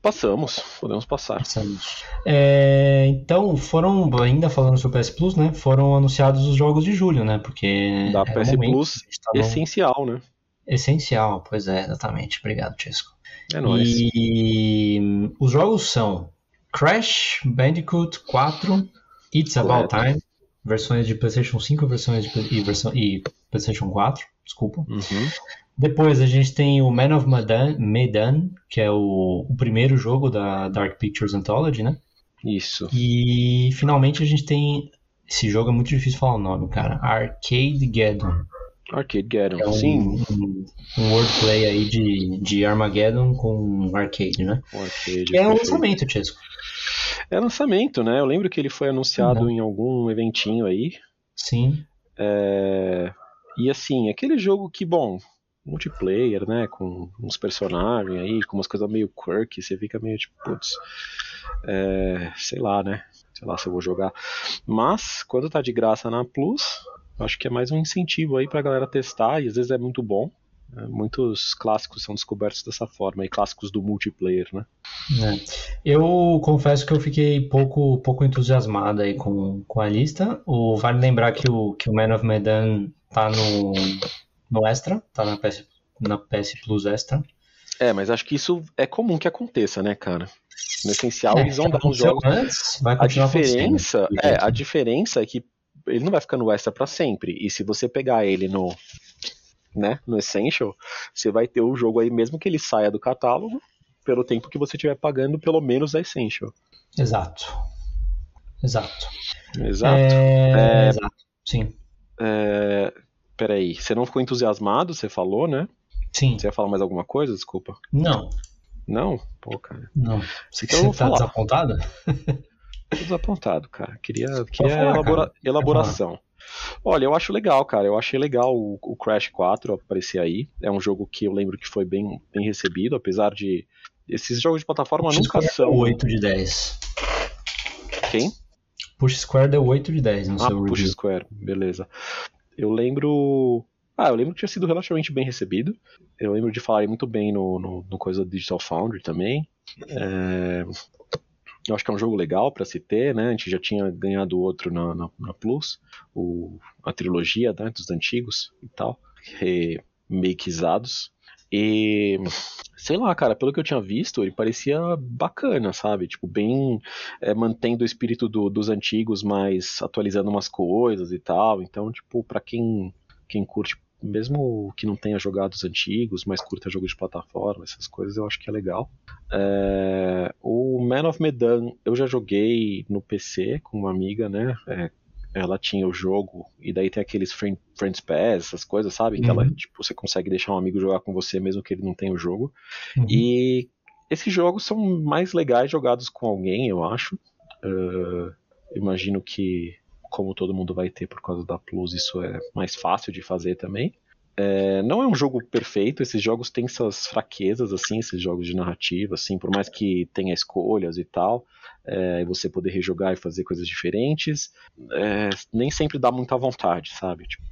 Passamos, podemos passar. Passamos. É, Então, foram, ainda falando sobre o PS Plus, né? Foram anunciados os jogos de julho, né? Porque Da é PS momento, Plus, tá no- Essencial, né? Essencial, pois é, exatamente. Obrigado, Tisco. É nóis. E hum, os jogos são Crash Bandicoot 4, It's About. Time, versões de PlayStation 5 versões de, e, versão, e PlayStation 4, desculpa. Uhum. Depois a gente tem o Man of Medan, Medan que é o, o primeiro jogo da Dark Pictures Anthology, né? Isso. E finalmente a gente tem. Esse jogo é muito difícil falar o nome, cara. Arcade Geddon. Arcadegeddon, É um, sim. um, um wordplay aí de, de Armageddon com arcade, né? Um arcade, Que é um lançamento, Chesco. É lançamento, né? Eu lembro que ele foi anunciado Uhum. em algum eventinho aí. Sim. É, E assim, aquele jogo que, bom, multiplayer, né? Com uns personagens aí, com umas coisas meio quirky, você fica meio tipo, putz, é, sei lá, né? Sei lá se eu vou jogar. Mas, quando tá de graça na Plus, acho que é mais um incentivo aí pra galera testar, e às vezes é muito bom. É, Muitos clássicos são descobertos dessa forma, e clássicos do multiplayer, né? É. Eu confesso que eu fiquei pouco, pouco entusiasmado aí com, com a lista. O, vale lembrar que o, que o Man of Medan tá no, no Extra, tá na PS, na PS Plus Extra. É, mas acho que isso é comum que aconteça, né, cara? No essencial, É, eles vão dar uns jogos. antes, vai A diferença, é, a diferença é que ele não vai ficar no extra pra sempre. E se você pegar ele no, né, no essential, você vai ter o jogo aí mesmo que ele saia do catálogo pelo tempo que você estiver pagando pelo menos a essential. Exato. Exato. Exato. É, É. Exato. Sim. É, peraí, você não ficou entusiasmado? Você falou, né? Sim. Você ia falar mais alguma coisa? Desculpa. Não. Não? Pô, cara. Não. Você, Você eu vou tá falar. desapontado? Tô desapontado, cara. Queria, queria falar, elabora- cara. elaboração. Olha, eu acho legal, cara. Eu achei legal o, o Crash 4 aparecer aí. É um jogo que eu lembro que foi bem, bem recebido, apesar de. Esses jogos de plataforma Push nunca Square são. deu 8 de 10. Quem? Push Square deu 8 de 10 no Ah, seu Push review. Square, beleza. Eu lembro. Ah, eu lembro que tinha sido relativamente bem recebido. Eu lembro de falar muito bem no, no, no coisa do Digital Foundry também. É, Eu acho que é um jogo legal pra se ter, né? A gente já tinha ganhado outro na, na, na Plus, o, a trilogia né, dos antigos e tal, remakeados. E sei lá, cara, pelo que eu tinha visto, ele parecia bacana, sabe? Tipo, bem é, mantendo o espírito do- dos antigos, mas atualizando umas coisas e tal. Então, tipo, pra quem, quem curte, mesmo que não tenha jogado os antigos, mas curta jogo de plataforma, essas coisas, eu acho que é legal. É, o Man of Medan eu já joguei no PC com uma amiga, né? É, ela tinha o jogo, e daí tem aqueles friend, Friends Pass, essas coisas, sabe? Que ela, Uhum. tipo, você consegue deixar um amigo jogar com você mesmo que ele não tenha o jogo. Uhum. E esses jogos são mais legais jogados com alguém, eu acho. Ah, imagino que, como todo mundo vai ter por causa da Plus, isso é mais fácil de fazer também. É, não é um jogo perfeito, esses jogos têm suas fraquezas, assim, esses jogos de narrativa, assim, por mais que tenha escolhas e tal, é, você poder rejogar e fazer coisas diferentes, é, nem sempre dá muita vontade, sabe? Tipo,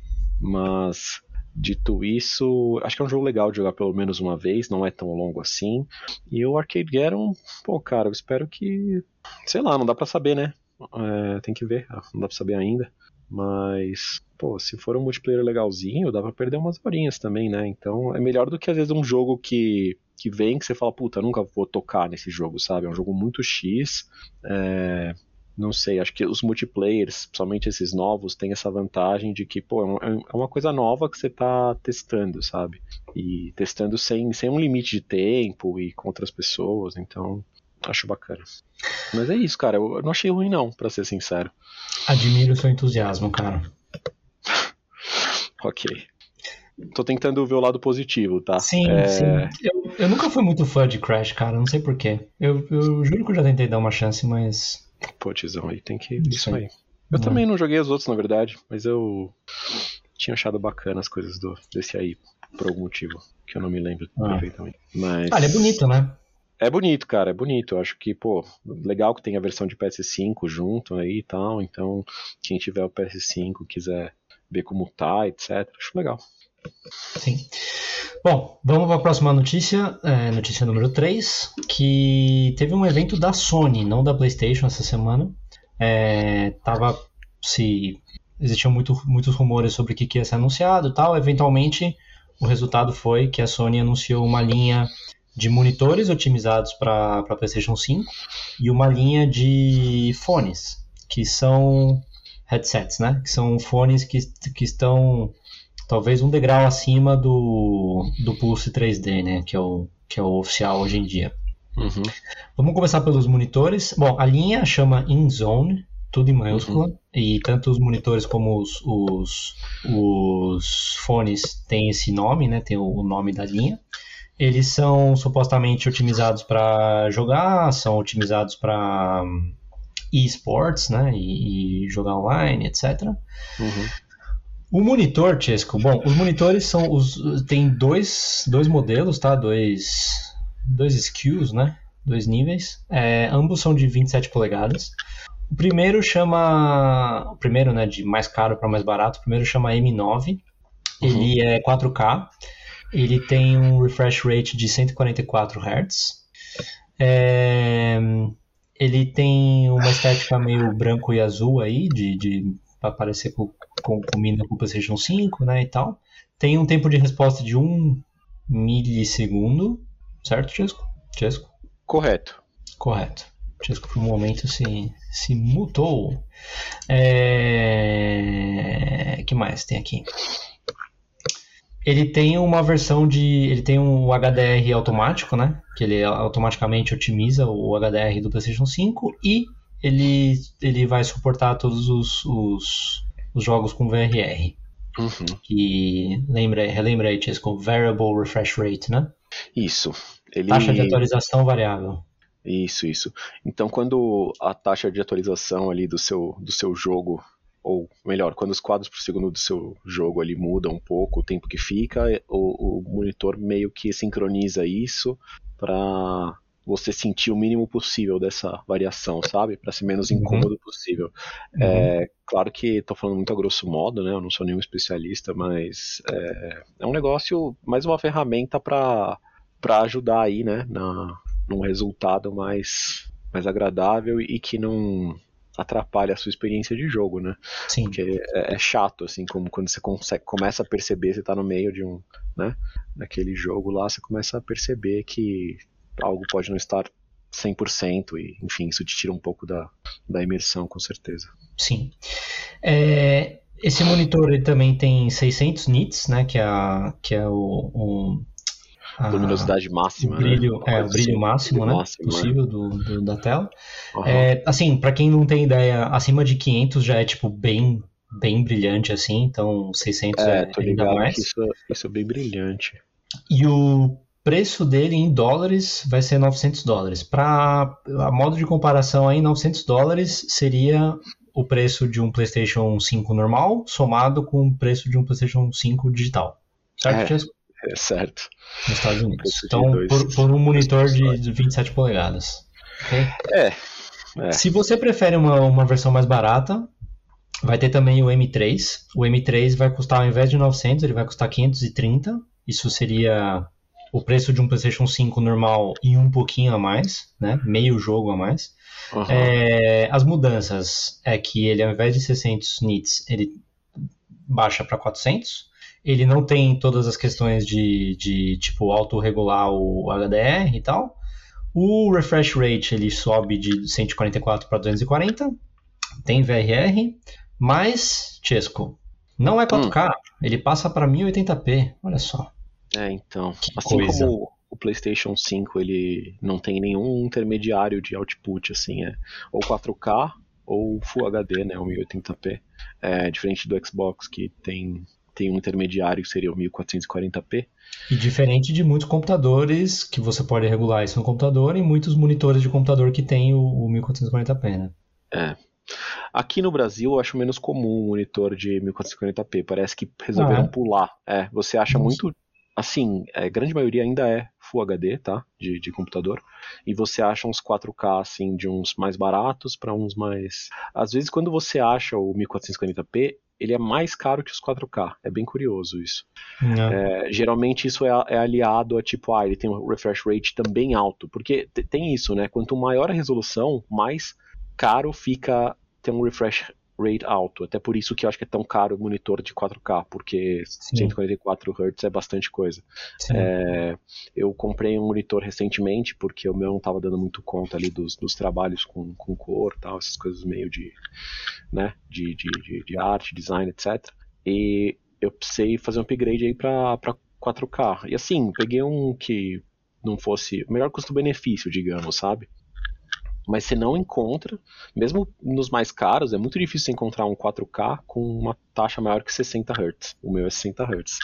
mas Dito isso, acho que é um jogo legal de jogar pelo menos uma vez, não é tão longo assim. E o Arcade Geddon, pô, cara, eu espero que. Sei lá, não dá pra saber, né? É, tem que ver, não dá pra saber ainda. Mas, pô, se for um multiplayer legalzinho, dá pra perder umas horinhas também, né? Então é melhor do que às vezes um jogo que, que vem que você fala, puta, nunca vou tocar nesse jogo, sabe? É um jogo muito X. É, não sei, acho que os multiplayers, principalmente esses novos, têm essa vantagem de que, pô, é uma coisa nova que você tá testando, sabe? E testando sem, sem um limite de tempo e com outras pessoas, então acho bacana. Mas é isso, cara, eu não achei ruim não, pra ser sincero. Admiro o seu entusiasmo, cara. Ok. Tô tentando ver o lado positivo, tá? Sim, É, sim. Eu, eu nunca fui muito fã de Crash, cara, não sei porquê. Eu, eu juro que eu já tentei dar uma chance, mas. Pô, tizão, aí tem que. Isso Isso aí. aí. Eu Hum. também não joguei os outros, na verdade, mas eu tinha achado bacana as coisas do, desse aí, por algum motivo, que eu não me lembro Ah. perfeitamente. Mas. Ah, ele é bonito, né? É bonito, cara, é bonito. Eu acho que, pô, legal que tem a versão de PS5 junto aí e tal. Então, quem tiver o PS5 quiser ver como tá, etc. Acho legal. Sim. Bom, vamos para a próxima notícia, é, notícia número 3, que teve um evento da Sony, não da PlayStation, essa semana. É, tava se existiam muito, muitos rumores sobre o que, que ia ser anunciado e tal. Eventualmente, o resultado foi que a Sony anunciou uma linha de monitores otimizados para PlayStation 5 e uma linha de fones, que são headsets, né? Que são fones que, que estão talvez um degrau acima do, do Pulse 3D, né? Que é, o, que é o oficial hoje em dia. Uhum. Vamos começar pelos monitores. Bom, a linha chama InZone tudo em maiúscula. Uhum. E tanto os monitores como os, os, os fones têm esse nome, né? Tem o nome da linha. Eles são supostamente otimizados para jogar, são otimizados para hum, esports, né? E, e, jogar online, etc. Uhum. O monitor, Chesco, bom, os monitores são os tem dois, dois modelos, tá? Dois dois SKUs, né? Dois níveis. É, ambos são de 27 polegadas. O primeiro chama. O primeiro, né, de mais caro para mais barato, o primeiro chama M9. Uhum. Ele é 4K. Ele tem um refresh rate de 144 Hz. É... Ele tem uma estética meio branco e azul aí, de, de para parecer com, com, combina com o PlayStation 5, né, e tal. Tem um tempo de resposta de 1 milissegundo, certo, Chesco? Chesco? Correto. Correto. Chesco por um momento se, se mutou. É... que mais tem aqui? Ele tem uma versão de. Ele tem um HDR automático, né? Que ele automaticamente otimiza o HDR do PlayStation 5 e ele, ele vai suportar todos os, os, os jogos com VRR. Uhum. Que lembra, relembra aí, Chesco, Variable Refresh Rate, né? Isso. Ele... Taxa de atualização variável. Isso, isso. Então, quando a taxa de atualização ali do seu, do seu jogo, ou melhor, quando os quadros por segundo do seu jogo ali mudam um pouco, o tempo que fica, o, o monitor meio que sincroniza isso para você sentir o mínimo possível dessa variação, sabe? Para ser menos uhum. incômodo uhum. possível. Uhum. É, claro que estou falando muito a grosso modo, né? Eu não sou nenhum especialista, mas é, é um negócio, mais uma ferramenta para ajudar aí, né? Na, num resultado mais, mais agradável e que não atrapalha a sua experiência de jogo, né? Sim. Porque é, é chato, assim, como quando você consegue, começa a perceber, você tá no meio de um, né? Naquele jogo lá, você começa a perceber que algo pode não estar 100% e, enfim, isso te tira um pouco da, da imersão, com certeza. Sim. É, esse monitor ele também tem 600 nits, né? Que é, a, que é o, o a luminosidade máxima, o brilho, né? É, o brilho máximo, né? Máximo, possível né? Do, do, da tela. Uhum. É, assim, para quem não tem ideia, acima de 500 já é tipo bem bem brilhante assim, então 600 é, é tô ainda mais. Isso, isso é bem brilhante. E o preço dele em dólares vai ser 900 dólares. Para a modo de comparação aí, 900 dólares seria o preço de um PlayStation 5 normal somado com o preço de um PlayStation 5 digital. Certo, é. É certo. Nos Estados Unidos. Então, por, por, um monitor de 27 polegadas. Okay? É, é. Se você prefere uma, uma versão mais barata, vai ter também o M3. O M3 vai custar, ao invés de 900, ele vai custar 530. Isso seria o preço de um PlayStation 5 normal e um pouquinho a mais, né? Meio jogo a mais. Uhum. É, as mudanças é que ele, ao invés de 600 nits, ele baixa para 400 ele não tem todas as questões de, de tipo autorregular o HDR e tal. O refresh rate ele sobe de 144 para 240. Tem VRR, mas Chesco não é 4K, hum. ele passa para 1080p. Olha só. É, então, que assim coisa. como o PlayStation 5 ele não tem nenhum intermediário de output assim, é ou 4K ou Full HD, né, o 1080p. É diferente do Xbox que tem tem um intermediário que seria o 1440p. E diferente de muitos computadores que você pode regular isso no computador e muitos monitores de computador que tem o, o 1440p, né? É. Aqui no Brasil eu acho menos comum um monitor de 1440p. Parece que resolveram ah, é? pular. É, você acha Nossa. muito. Assim, a é, grande maioria ainda é Full HD, tá? De, de computador. E você acha uns 4K, assim, de uns mais baratos para uns mais. Às vezes, quando você acha o 1440p, ele é mais caro que os 4K. É bem curioso isso. É, geralmente isso é, é, aliado a tipo, ah, ele tem um refresh rate também alto. Porque tem isso, né? Quanto maior a resolução, mais caro fica ter um refresh rate alto. Até por isso que eu acho que é tão caro o monitor de 4K, porque Sim. 144 Hz é bastante coisa. É, eu comprei um monitor recentemente, porque o meu não estava dando muito conta ali dos, dos trabalhos com, com cor tal, essas coisas meio de, né, de, de, de, de arte, design, etc. E eu precisei fazer um upgrade aí para 4K. E assim, peguei um que não fosse. Melhor custo-benefício, digamos, sabe? Mas você não encontra, mesmo nos mais caros, é muito difícil encontrar um 4K com uma taxa maior que 60 Hz. O meu é 60 Hz.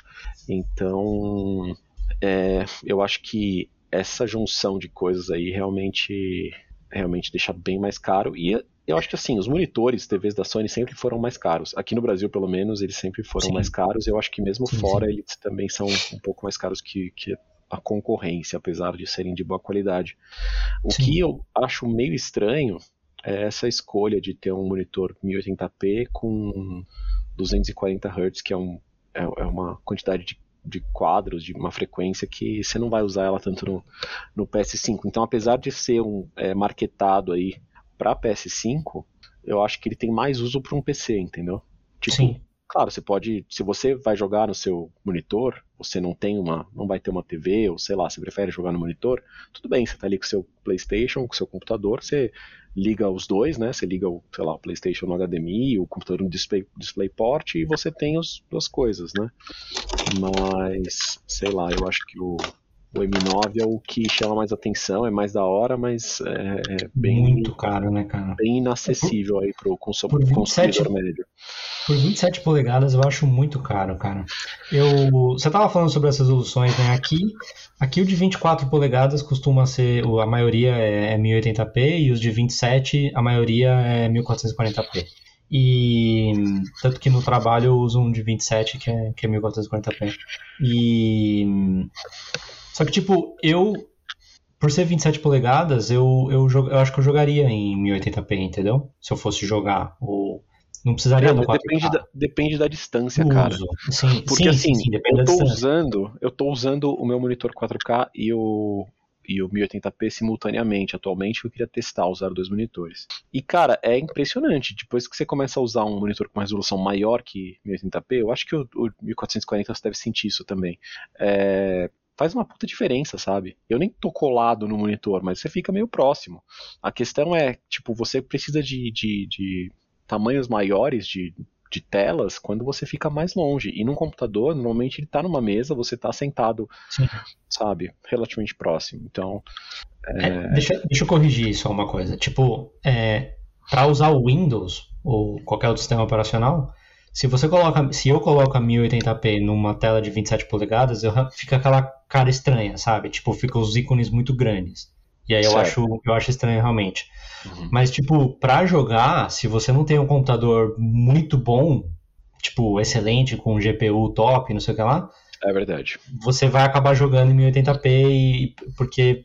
Então, é, eu acho que essa junção de coisas aí realmente realmente deixa bem mais caro e eu acho que assim, os monitores TVs da Sony sempre foram mais caros. Aqui no Brasil, pelo menos, eles sempre foram sim. mais caros. Eu acho que mesmo sim, fora sim. eles também são um pouco mais caros que, que a concorrência, apesar de serem de boa qualidade. O que eu acho meio estranho é essa escolha de ter um monitor 1080p com 240 Hz, que é, um, é, é uma quantidade de de quadros, de uma frequência que você não vai usar ela tanto no, no PS5. Então, apesar de ser um é, marketado aí para PS5, eu acho que ele tem mais uso para um PC, entendeu? Tipo, Sim. Claro, você pode, se você vai jogar no seu monitor, você não tem uma, não vai ter uma TV ou sei lá, você prefere jogar no monitor, tudo bem, você tá ali com o seu PlayStation, com o seu computador, você liga os dois, né? Você liga o, sei lá, o PlayStation no HDMI, o computador no Display, DisplayPort e você tem as duas coisas, né? Mas, sei lá, eu acho que o o M9 é o que chama mais atenção, é mais da hora, mas é, é bem. Muito caro, né, cara? Bem inacessível aí pro consumidor, por 27, consumidor médio. Por 27 polegadas eu acho muito caro, cara. Eu, você tava falando sobre as resoluções, né? Aqui, aqui o de 24 polegadas costuma ser. A maioria é 1080p e os de 27, a maioria é 1440p. E tanto que no trabalho eu uso um de 27 que é, que é 1440p. E só que, tipo, eu. Por ser 27 polegadas, eu, eu, eu acho que eu jogaria em 1080p, entendeu? Se eu fosse jogar. Ou. Não precisaria é, do 4K. Depende da, depende da distância, cara. Sim, Porque sim, assim, sim, eu tô usando, eu tô usando o meu monitor 4K e o e o 1080p simultaneamente. Atualmente eu queria testar usar dois monitores. E cara, é impressionante. Depois que você começa a usar um monitor com uma resolução maior que 1080p, eu acho que o, o 1440 você deve sentir isso também. É, faz uma puta diferença, sabe? Eu nem tô colado no monitor, mas você fica meio próximo. A questão é, tipo, você precisa de, de, de tamanhos maiores de, de telas quando você fica mais longe. E num computador, normalmente ele tá numa mesa, você tá sentado, Sim. sabe, relativamente próximo. Então. É... É, deixa, deixa eu corrigir só uma coisa. Tipo, é, para usar o Windows ou qualquer outro sistema operacional, se você coloca, se eu coloco a 1080p numa tela de 27 polegadas, eu, fica aquela cara estranha, sabe? Tipo, fica os ícones muito grandes. E aí eu acho, eu acho estranho realmente. Uhum. Mas tipo, para jogar, se você não tem um computador muito bom, tipo, excelente com GPU top, não sei o que lá, é verdade. Você vai acabar jogando em 1080p e, porque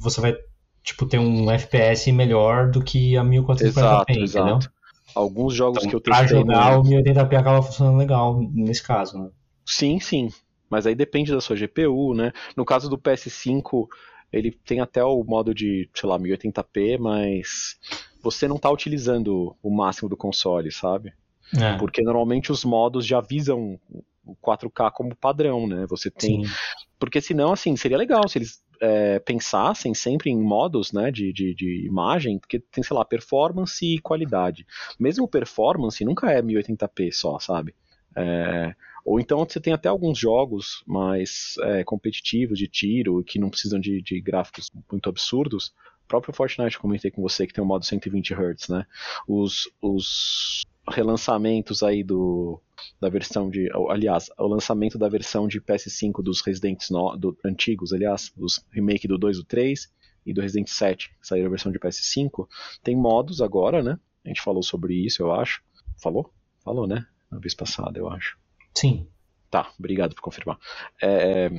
você vai tipo ter um FPS melhor do que a 1440p, exato, entendeu? Exato. Alguns jogos então, que eu testei. Pra jogar, o 1080p acaba funcionando legal nesse caso, né? Sim, sim. Mas aí depende da sua GPU, né? No caso do PS5, ele tem até o modo de, sei lá, 1080p, mas você não está utilizando o máximo do console, sabe? É. Porque normalmente os modos já visam o 4K como padrão, né? Você tem. Sim. Porque senão, assim, seria legal se eles é, pensassem sempre em modos né, de, de, de, imagem, porque tem, sei lá, performance e qualidade. Mesmo performance nunca é 1080p só, sabe? É, ou então você tem até alguns jogos mais é, competitivos de tiro que não precisam de, de gráficos muito absurdos. O próprio Fortnite, comentei com você, que tem o modo 120 Hz, né? Os, os relançamentos aí do, da versão de. Aliás, o lançamento da versão de PS5 dos Residentes no, do, antigos, aliás, dos remake do 2 e do 3 e do Resident 7, que saíram a versão de PS5, tem modos agora, né? A gente falou sobre isso, eu acho. Falou? Falou, né? Na vez passada, eu acho. Sim. Tá, obrigado por confirmar. É,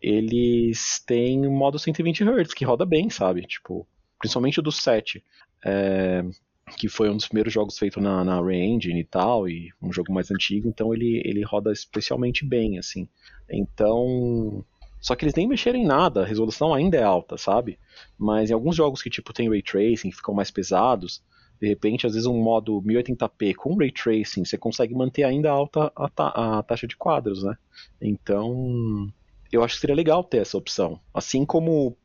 eles têm modo 120 Hz, que roda bem, sabe? Tipo, principalmente o do 7. É, que foi um dos primeiros jogos feitos na, na Re-Engine e tal, e um jogo mais antigo, então ele, ele roda especialmente bem, assim. Então. Só que eles nem mexeram em nada, a resolução ainda é alta, sabe? Mas em alguns jogos que tipo tem ray tracing, ficam mais pesados, de repente, às vezes um modo 1080p com ray tracing, você consegue manter ainda alta a, ta a taxa de quadros, né? Então, eu acho que seria legal ter essa opção. Assim como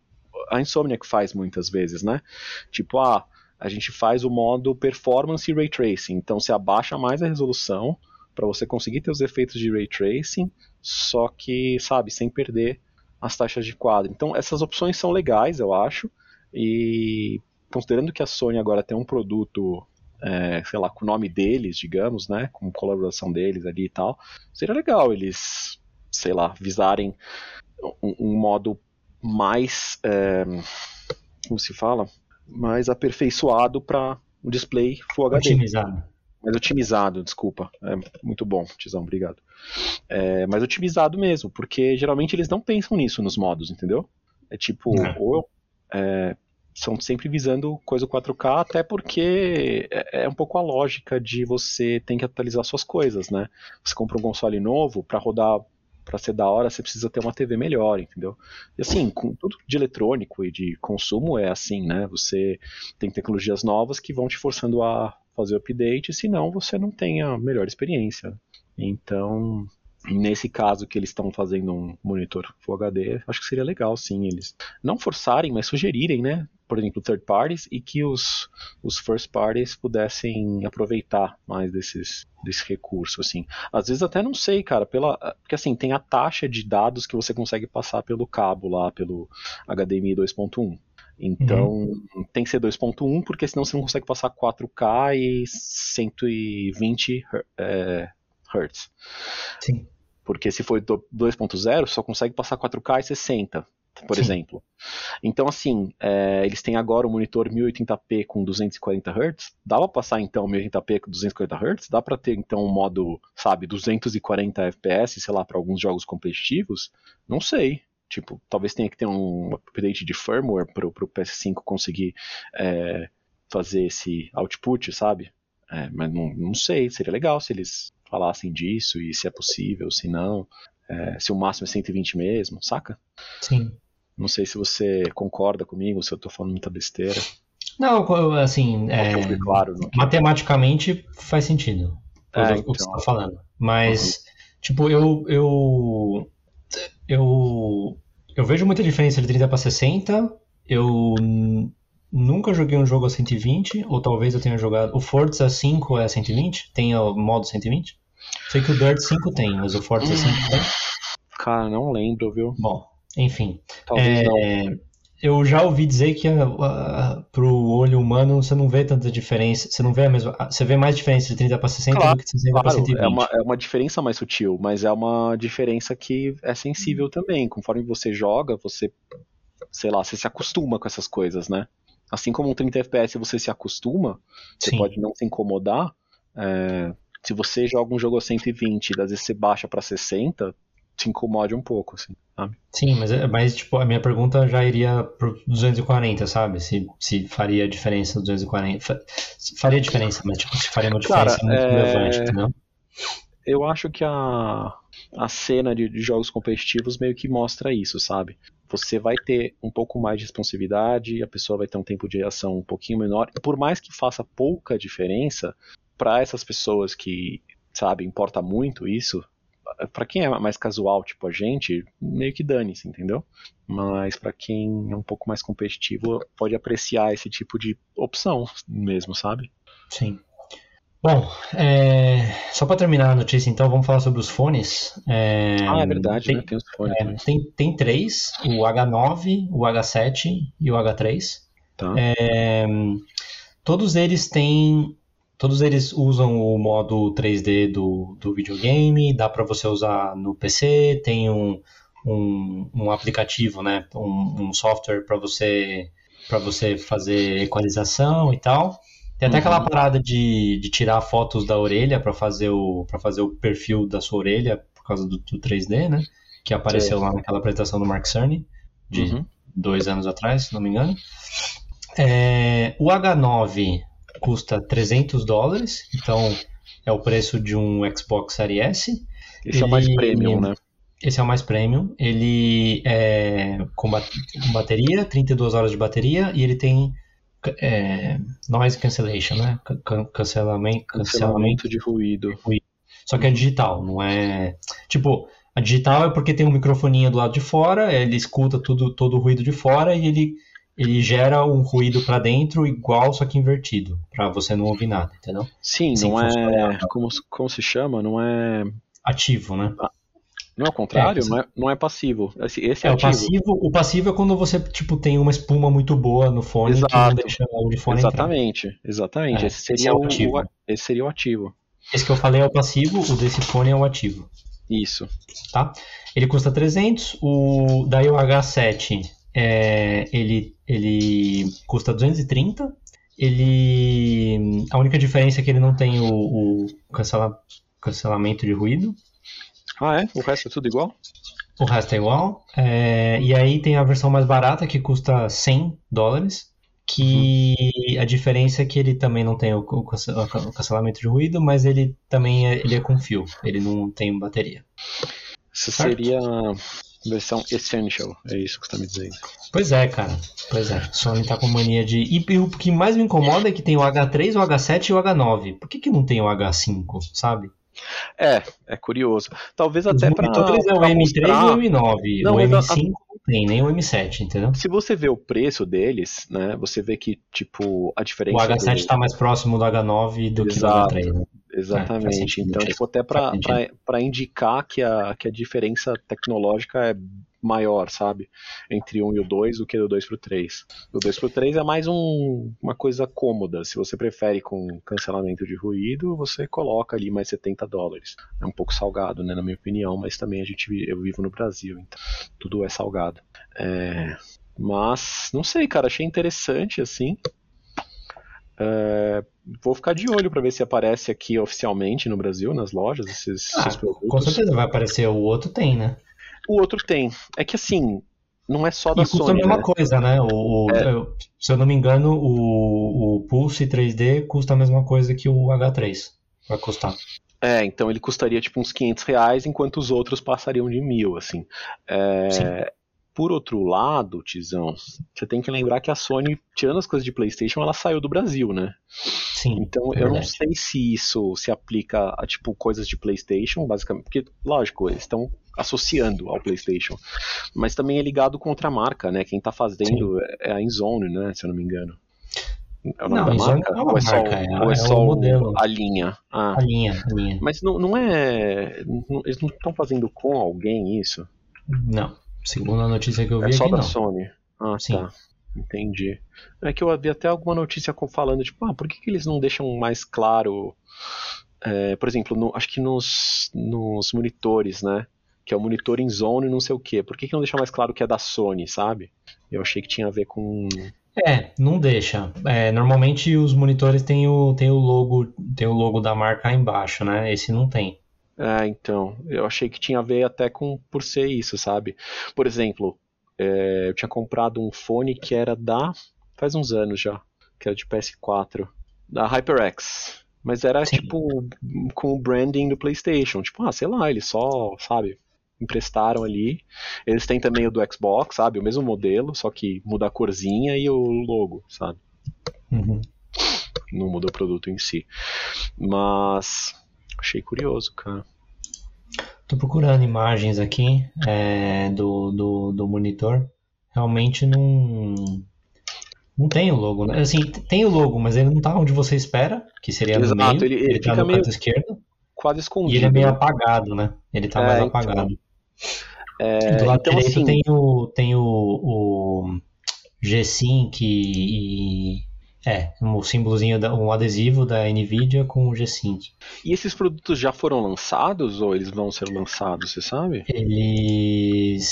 a Insomniac faz muitas vezes, né? Tipo, ah, a gente faz o modo performance ray tracing. Então você abaixa mais a resolução para você conseguir ter os efeitos de ray tracing, só que, sabe, sem perder as taxas de quadro. Então essas opções são legais, eu acho, e considerando que a Sony agora tem um produto, é, sei lá, com o nome deles, digamos, né? Com colaboração deles ali e tal, seria legal eles, sei lá, visarem um, um modo mais. É, como se fala? Mais aperfeiçoado para um display Full HD. Otimizado. Mais otimizado, desculpa. É muito bom, Tizão, obrigado. É, mais otimizado mesmo, porque geralmente eles não pensam nisso nos modos, entendeu? É tipo, É. ou é, são sempre visando coisa 4K, até porque é, é um pouco a lógica de você tem que atualizar suas coisas, né? Você compra um console novo para rodar, para ser da hora, você precisa ter uma TV melhor, entendeu? E assim, com tudo de eletrônico e de consumo é assim, né? Você tem tecnologias novas que vão te forçando a fazer update, senão você não tem a melhor experiência. Então, nesse caso que eles estão fazendo um monitor Full HD, acho que seria legal sim eles não forçarem, mas sugerirem, né? Por exemplo, third parties e que os, os first parties pudessem aproveitar mais desses desse recurso assim. Às vezes até não sei, cara, pela porque assim, tem a taxa de dados que você consegue passar pelo cabo lá, pelo HDMI 2.1. Então, tem que ser 2.1, porque senão você não consegue passar 4K e 120 Hz. É, hertz. Sim. Porque se for do 2.0, só consegue passar 4K e 60, por Sim. exemplo. Então, assim, é, eles têm agora o monitor 1080p com 240 Hz. Dá pra passar, então, 1080p com 240 Hz? Dá pra ter, então, um modo, sabe, 240 FPS, sei lá, para alguns jogos competitivos? Não sei. Tipo, talvez tenha que ter um update de firmware pro, pro PS5 conseguir é, fazer esse output, sabe? É, mas não, não sei, seria legal se eles falassem disso e se é possível, se não, é, se o máximo é 120 mesmo, saca? Sim. Não sei se você concorda comigo, se eu tô falando muita besteira. Não, assim, é, claro que... matematicamente faz sentido o, É, o que você então. está falando. Mas, tipo, eu, eu, eu, eu vejo muita diferença de 30 para 60. Eu nunca joguei um jogo a 120, ou talvez eu tenha jogado. O Forza 5 é 120? Tem o modo 120? Sei que o Dirt 5 tem, mas o Forza 5 tem. Cara, não lembro, viu? Bom, enfim. Talvez não. É, eu já ouvi dizer que a, a, pro olho humano você não vê tanta diferença, você não vê a mesma, você vê mais diferença de 30 para 60 Claro, do que de 60 para Claro, 120. é uma, é uma diferença mais sutil, mas é uma diferença que é sensível também. Conforme você joga, você, sei lá, você se acostuma com essas coisas, né? Assim como um 30 FPS você se acostuma, você Sim. pode não se incomodar. é, se você joga um jogo a 120 e às vezes você baixa pra 60, te incomode um pouco, assim, sabe? Sim, mas, é- mas tipo, a minha pergunta já iria pro 240, sabe? Se, se faria diferença 240. fa- Faria diferença, mas tipo, se faria uma Cara, diferença muito é- relevante, entendeu? Eu acho que a, a cena de, de jogos competitivos meio que mostra isso, sabe? Você vai ter um pouco mais de responsividade, a pessoa vai ter um tempo de reação um pouquinho menor. Por mais que faça pouca diferença, para essas pessoas que, sabe, importa muito isso, para quem é mais casual, tipo a gente, meio que dane-se, entendeu? Mas para quem é um pouco mais competitivo, pode apreciar esse tipo de opção mesmo, sabe? Sim. Bom, é, só para terminar a notícia, então, vamos falar sobre os fones. É, Ah, é verdade, tem, né? Tem os fones. é, tem, tem três, o H9, o H7 e o H3. Tá. É, todos eles têm. Todos eles usam o modo 3D do, do videogame, dá para você usar no PC, tem um, um, um aplicativo, né, um, um software para você para você fazer equalização e tal. Tem até Uhum. aquela parada de, de tirar fotos da orelha para fazer o fazer o perfil da sua orelha por causa do, do 3D, né? Que apareceu lá naquela apresentação do Mark Cerny de Uhum. dois anos atrás, se não me engano. É, o H9 custa 300 dólares, então é o preço de um Xbox Series S. Esse é o mais Ele- premium, né? Esse é o mais premium. Ele é com, ba- com bateria, 32 horas de bateria, e ele tem é, noise cancellation, né? Can- can- Cancelamento, cancelamento. Cancelamento de ruído. Só que é digital, não é. Tipo, a digital é porque tem um microfoninho do lado de fora, ele escuta tudo, todo o ruído de fora e ele, ele gera um ruído pra dentro igual, só que invertido, pra você não ouvir nada, entendeu? Sim, Sim, não é. funciona. Como, como se chama? Não é. Ativo, né? Não é o contrário? É, não, é, não é passivo. Esse, esse É, é, o passivo, o passivo é quando você tipo tem uma espuma muito boa no fone que não Exato. deixa o de fone entrar. Exatamente, exatamente. É, esse, esse seria é o ativo. o- esse seria o ativo. Esse que eu falei é o passivo, o desse fone é o ativo, Isso. tá? Ele custa 300, o daí o H7 é, ele ele custa 230. Ele a única diferença é que ele não tem o, o cancela- cancelamento de ruído. Ah, é? O resto é tudo igual? O resto é igual. É, e aí tem a versão mais barata que custa 100 dólares. Que a diferença é que ele também não tem o, o cance- o cancelamento de ruído, mas ele também é, ele é com fio. Ele não tem bateria. Isso Certo. seria a versão Essential, é isso que você está me dizendo. Pois é, cara. Pois é. Sony tá com mania de. E o que mais me incomoda é que tem o H3, o H7 e o H9. Por que, que não tem o H5, sabe? É, é curioso. Talvez até para monitores é o M3 e o M9. Não, o mas a- M5 não tem, nem o M7, entendeu? Se você vê o preço deles, né, você vê que, tipo, a diferença... O H7 do- está mais próximo do H9 do que do Exato. H3. Né? É, Exatamente. sentido, então, tipo, até para indicar que a, que a diferença tecnológica é maior, sabe? Entre um e o 2 do que do 2 pro 3. O 2 pro 3 é mais um, uma coisa cômoda. Se você prefere com cancelamento de ruído, você coloca ali mais 70 dólares. É um pouco salgado, né, na minha opinião, mas também a gente eu vivo no Brasil, então tudo é salgado. É, mas, não sei, cara, achei interessante, assim. É, vou ficar de olho para ver se aparece aqui oficialmente no Brasil, nas lojas, esses, Ah, esses produtos. Com certeza vai aparecer. O outro tem, né? O outro tem. É que assim, não é só da E custa Sony, a mesma né? coisa, né? O, É. se eu não me engano, o, o Pulse 3D custa a mesma coisa que o H3. Vai custar. É, então ele custaria tipo uns 500 reais, enquanto os outros passariam de mil, assim. É, Sim. Por outro lado, Tizão, você tem que lembrar que a Sony, tirando as coisas de PlayStation, ela saiu do Brasil, né? Sim. Então é eu não sei se isso se aplica a tipo coisas de PlayStation, basicamente, porque lógico, eles estão associando ao PlayStation, mas também é ligado com outra marca, né? Quem tá fazendo é a Inzone, né? Se eu não me engano. É o nome Não, da marca? não é uma ou é só, marca, é- ou é é só modelo. a linha? Ah, A linha, a linha. mas não, não é. eles não estão fazendo com alguém isso? Não. Segundo a notícia que eu vi É só aqui, da não. Sony. Ah, Sim. tá. Entendi. É que eu vi até alguma notícia falando, tipo, ah, por que, que eles não deixam mais claro, é, por exemplo, no- acho que nos, nos monitores, né? Que é o monitor em zone não sei o quê. Por que, que não deixa mais claro que é da Sony, sabe? Eu achei que tinha a ver com. É, não deixa. É, normalmente os monitores têm o, têm o logo, tem o logo da marca aí embaixo, né? Esse não tem. É, então, eu achei que tinha a ver até com por ser isso, sabe? Por exemplo, é, eu tinha comprado um fone que era da. faz uns anos já, que era de PS4, da HyperX. Mas era Sim. tipo com o branding do PlayStation. Tipo, ah, sei lá, eles só, sabe, emprestaram ali. Eles têm também o do Xbox, sabe? O mesmo modelo, só que muda a corzinha e o logo, sabe? Uhum. Não muda o produto em si. Mas achei curioso, cara. Tô procurando imagens aqui é, do, do, do monitor. Realmente não. Não tem o logo, né? Assim, tem o logo, mas ele não tá onde você espera, que seria no Exato, meio. ele- ele tá fica no meio canto esquerdo. Quase E escondido. ele é meio né? apagado, né? Ele tá É, mais então. apagado. É, Do lado então, direito assim, tem o, tem o, o G-Sync e, É, um símbolozinho, um adesivo da Nvidia com o G-Sync. E esses produtos já foram lançados ou eles vão ser lançados, você sabe? Eles.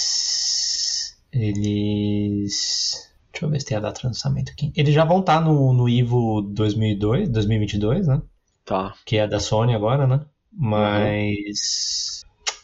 Eles. Deixa eu ver se tem a data de lançamento aqui. Eles já vão estar no, no Ivo 2002, 2022, né? Tá. Que é da Sony agora, né? Mas.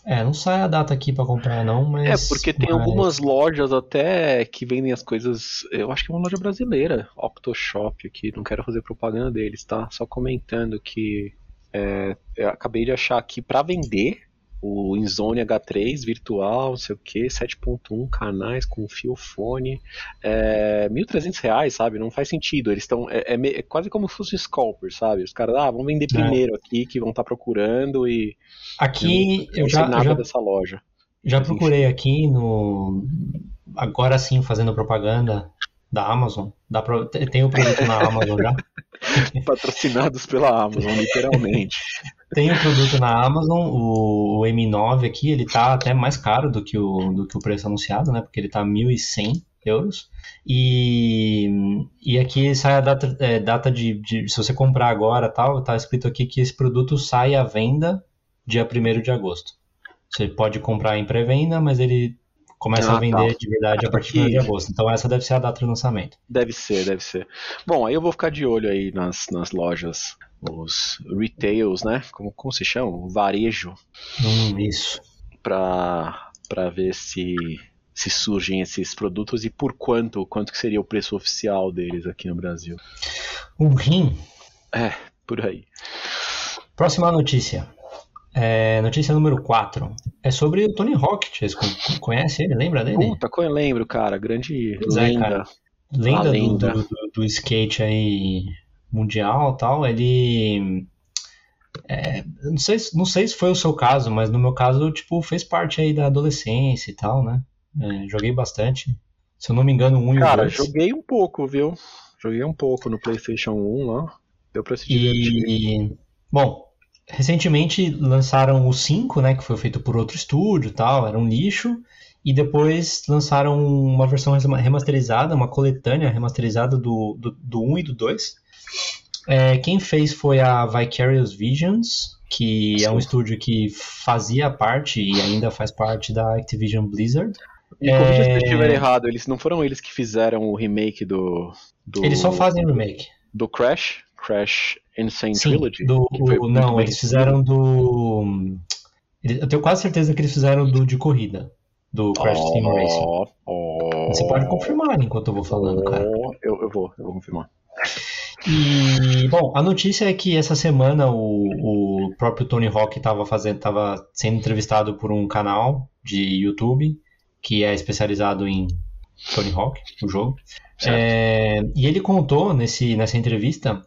É, não sai a data aqui pra comprar, não, É, mas. porque tem mas- algumas lojas até que vendem as coisas. Eu acho que é uma loja brasileira, Octoshop aqui. Não quero fazer propaganda deles, tá? Só comentando que é, eu acabei de achar aqui pra vender o Inzone H3 virtual, não sei o que, 7.1 canais com fio fone, é, 1.300 reais, sabe? Não faz sentido. Eles estão. É, é é quase como se fosse scalper, sabe? Os caras, ah, vamos vender primeiro aqui, que vão estar procurando e. Aqui não eu sei já, nada já, dessa loja. já procurei aqui no. Agora sim, fazendo propaganda da Amazon. Dá pra... Tem o produto na Amazon já. Patrocinados pela Amazon, literalmente. tem o produto na Amazon, o, o, M9 aqui, ele tá até mais caro do que o, do que o preço anunciado, né? Porque ele tá 1.100 euros. E, e aqui sai a data, é, data de, de, Se você comprar agora tal, tá escrito aqui que esse produto sai à venda dia 1 de agosto. Você pode comprar em pré-venda, mas ele começa ah, a vender tá. de verdade a partir de 1 de agosto. Então essa deve ser a data de lançamento. Deve ser, deve ser. Bom, aí eu vou ficar de olho aí nas, nas lojas, os retails, né? Como, como se chama? Varejo. Hum, isso. Pra, pra ver se se surgem esses produtos e por quanto, quanto que seria o preço oficial deles aqui no Brasil. Um rim? É, por aí. Próxima notícia. É, notícia número 4. É sobre o Tony Hawk. Vocês conhecem ele? Lembra dele? Puta, eu lembro, cara. Grande pois lenda. É. Lenda, lenda. Do, do, do, skate aí mundial tal. Ele. É, não, sei, não sei se foi o seu caso, mas no meu caso, tipo, fez parte aí da adolescência e tal, né? É, joguei bastante. Se eu não me engano, um Cara, e Cara, joguei um pouco, viu? Joguei um pouco no PlayStation 1 lá. Deu pra se divertir. E... Bom, recentemente lançaram o 5, né? Que foi feito por outro estúdio e tal. Era um lixo. E depois lançaram uma versão remasterizada, uma coletânea remasterizada do, do, do 1 e do 2. É, quem fez foi a Vicarious Visions, que Sim. é um estúdio que fazia parte e ainda faz parte da Activision Blizzard. Me é... se eu estiver errado, eles não foram eles que fizeram o remake do. do... Eles só fazem remake. Do Crash? Crash Insane Sim, Trilogy? Do, não, eles fizeram do. Eu tenho quase certeza que eles fizeram do de corrida. Do Crash oh, Team Racing. Oh, Você pode confirmar enquanto eu vou falando, cara. Eu, eu vou, eu vou confirmar. E, bom, a notícia é que essa semana o, o próprio Tony Hawk estava fazendo, tava sendo entrevistado por um canal de YouTube que é especializado em Tony Hawk, o jogo. É, e ele contou nesse, nessa entrevista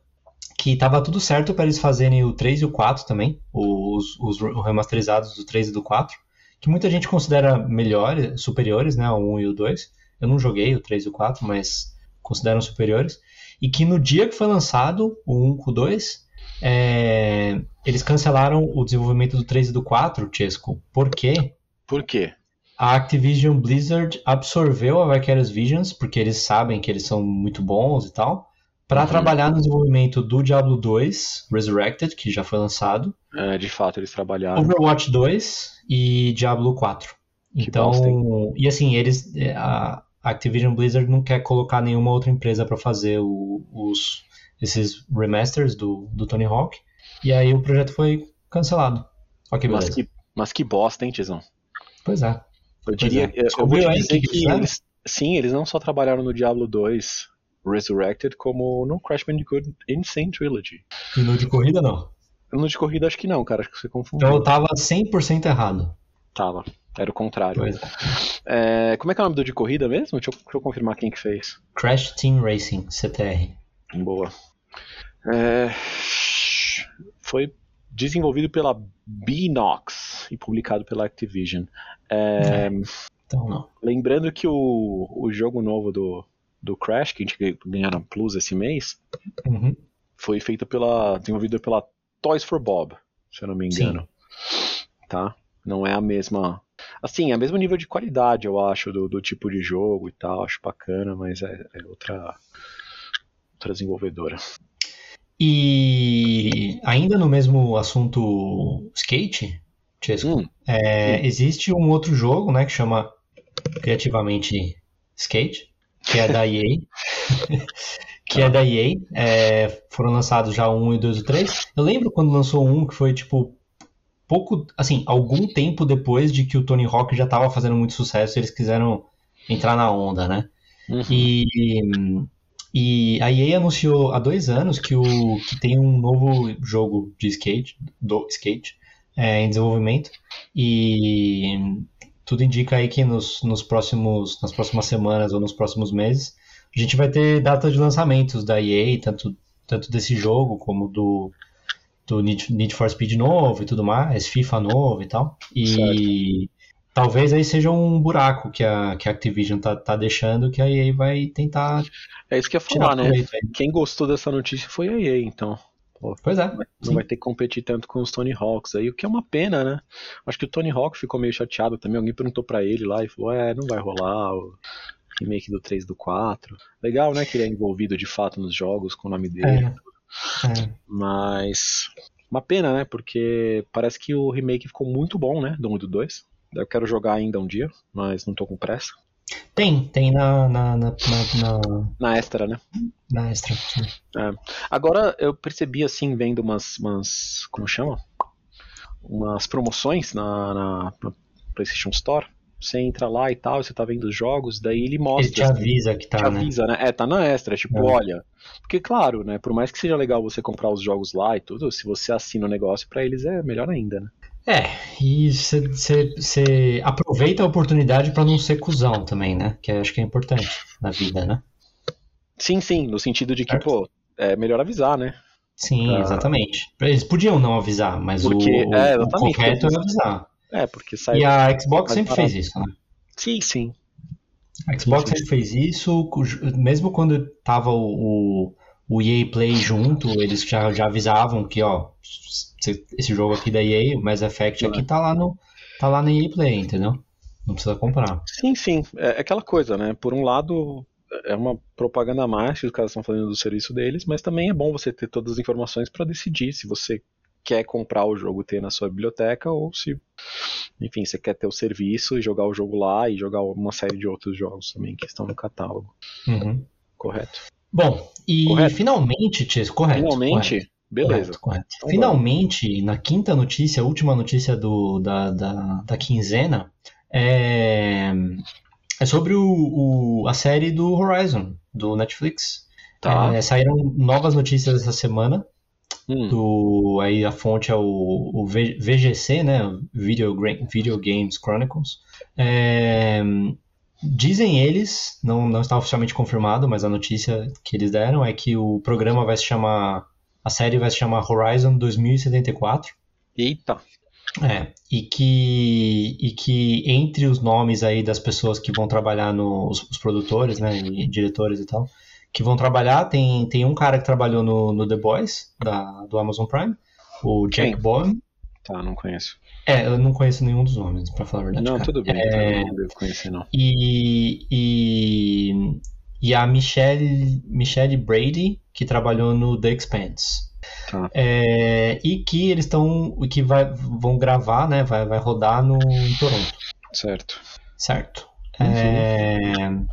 que estava tudo certo para eles fazerem o 3 e o 4 também, os, os remasterizados do 3 e do 4, que muita gente considera melhores, superiores, né, o 1 e o 2. Eu não joguei o 3 e o 4, mas consideram superiores e que no dia que foi lançado o 1 com o 2, é, eles cancelaram o desenvolvimento do 3 e do 4, Chesco. Por quê? Por quê? A Activision Blizzard absorveu a Vicarious Visions, porque eles sabem que eles são muito bons e tal, para uhum. trabalhar no desenvolvimento do Diablo 2 Resurrected, que já foi lançado. É, de fato, eles trabalharam. Overwatch 2 e Diablo 4. Que então, e assim, eles a, a Activision Blizzard não quer colocar nenhuma outra empresa para fazer o, os, esses remasters do, do Tony Hawk. E aí o projeto foi cancelado. Ok, mas, que, mas que bosta, hein, Tizão? Pois é. Eu diria, é. eu vou te dizer que, que eles, sim, eles não só trabalharam no Diablo 2 Resurrected, como no Crash Bandicoot Insane Trilogy. E no de corrida não? No de corrida acho que não, cara, acho que você confundiu. Então eu tava 100% errado. Tava. Era o contrário. É. É, como é que é o nome do de corrida mesmo? Deixa eu, deixa eu, confirmar quem que fez. Crash Team Racing, CTR. Boa. É, foi desenvolvido pela Binox e publicado pela Activision. É, então não. Lembrando que o, o jogo novo do, do Crash, que a gente ganhou na Plus esse mês, uhum. foi feito pela. desenvolvido pela Toys for Bob, se eu não me engano. Sim. Tá? Não é a mesma. Assim, é o mesmo nível de qualidade, eu acho, do, do tipo de jogo e tal. Acho bacana, mas é, é outra, outra desenvolvedora. E ainda no mesmo assunto skate, Chesco, hum, é, hum. existe um outro jogo, né, que chama criativamente Skate, que é da EA. que é da EA. É, foram lançados já o 1 e 2 e 3. Eu lembro quando lançou um que foi tipo pouco, assim, algum tempo depois de que o Tony Hawk já estava fazendo muito sucesso, eles quiseram entrar na onda, né? Uhum. E, e a EA anunciou há dois anos que, o, que tem um novo jogo de skate, do skate, é, em desenvolvimento. E tudo indica aí que nos, nos próximos, nas próximas semanas ou nos próximos meses a gente vai ter data de lançamentos da EA, tanto, tanto desse jogo como do, do Need, Need for Speed novo e tudo mais, FIFA novo e tal. E certo. talvez aí seja um buraco que a, que a Activision tá, tá deixando que a EA vai tentar. É isso que eu ia falar, né? Quem gostou dessa notícia foi a EA, então. Pô, Pois é. não sim. vai ter que competir tanto com os Tony Hawks aí, o que é uma pena, né? Acho que o Tony Hawk ficou meio chateado também. Alguém perguntou pra ele lá e falou: É, não vai rolar o remake do 3 do 4. Legal, né? Que ele é envolvido de fato nos jogos com o nome dele. É. É. Mas. Uma pena, né? Porque parece que o remake ficou muito bom, né? Do 1 e do 2. Eu quero jogar ainda um dia, mas não tô com pressa. Tem, tem na, na, na, na, na, Na extra, né? na extra. sim. Agora eu percebi assim, vendo umas. umas como chama? Umas promoções na, na, na PlayStation Store. Você entra lá e tal, você tá vendo os jogos, daí ele Ele mostra. te avisa que tá, te né? avisa, né? É, tá na extra, tipo, É. olha. Porque, claro, né? Por mais que seja legal você comprar os jogos lá e tudo, se você assina o negócio, pra eles é melhor ainda, né? É, e você aproveita a oportunidade pra não ser cuzão também, né? Que acho que é importante na vida, né? Sim, sim, no sentido de que, Certo. pô, é melhor avisar, né? Sim, Ah. exatamente. Eles podiam não avisar, mas Porque- o, é, o correto é avisar. É, porque sai. E a Xbox sempre barato. fez isso, né? Sim, sim. A Xbox sim, sempre fez isso, mesmo quando tava o, o, o EA Play junto, eles já, já avisavam que, ó, cê- esse jogo aqui da EA, o Mass Effect aqui tá lá no, tá lá no EA Play, entendeu? Não precisa comprar. Sim, sim. É é aquela coisa, né? Por um lado, é uma propaganda a mais que os caras estão fazendo do serviço deles, mas também é bom você ter todas as informações para decidir se você quer comprar o jogo ter na sua biblioteca ou se, enfim, você quer ter o serviço e jogar o jogo lá e jogar uma série de outros jogos também que estão no catálogo. Uhum. Correto? Bom, e Correto. finalmente, Ties, correto. Finalmente, correto, beleza. Correto, correto. Então Finalmente, na quinta notícia, a última notícia do, da, da, da quinzena, é, é sobre o, o- a série do Horizon, do Netflix. Tá. É, saíram novas notícias essa semana. Hum, Do, aí a fonte é o, o VGC, né? Video, Video Games Chronicles. É, dizem eles, não, não está oficialmente confirmado, mas a notícia que eles deram é que o programa vai se chamar. A série vai se chamar Horizon 2074. Eita. É, e que, e que entre os nomes aí das pessoas que vão trabalhar nos os produtores, né, e diretores e tal, que vão trabalhar, tem, tem um cara que trabalhou no, no The Boys, da, do Amazon Prime, o Jack? Bowen. Tá, não conheço. É, eu não conheço nenhum dos nomes, pra falar a verdade. Não, cara. tudo bem. É, então Não devo conhecer, não. e, e, e a Michelle, Michelle Brady, que trabalhou no The Expanse. Tá. É, e que eles estão. que vai, vão gravar, né? Vai, vai rodar no, em Toronto, Certo. certo? Uhum. É,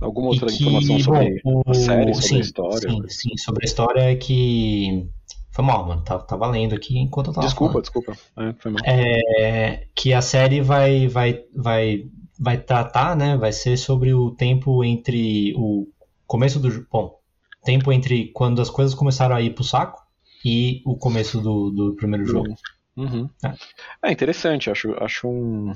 Alguma outra que, informação sobre bom, o- a série, sobre sim, a história? Sim, sim, sobre a história é que. Foi mal, mano. Tá, tá valendo aqui enquanto eu tava Desculpa, falando. desculpa. É, foi mal. É, que a série vai, vai, vai, vai tratar, né? Vai ser sobre o tempo entre o começo do. Bom, tempo entre quando as coisas começaram a ir pro saco e o começo do, do primeiro jogo. Uhum. É. É interessante, acho, acho um.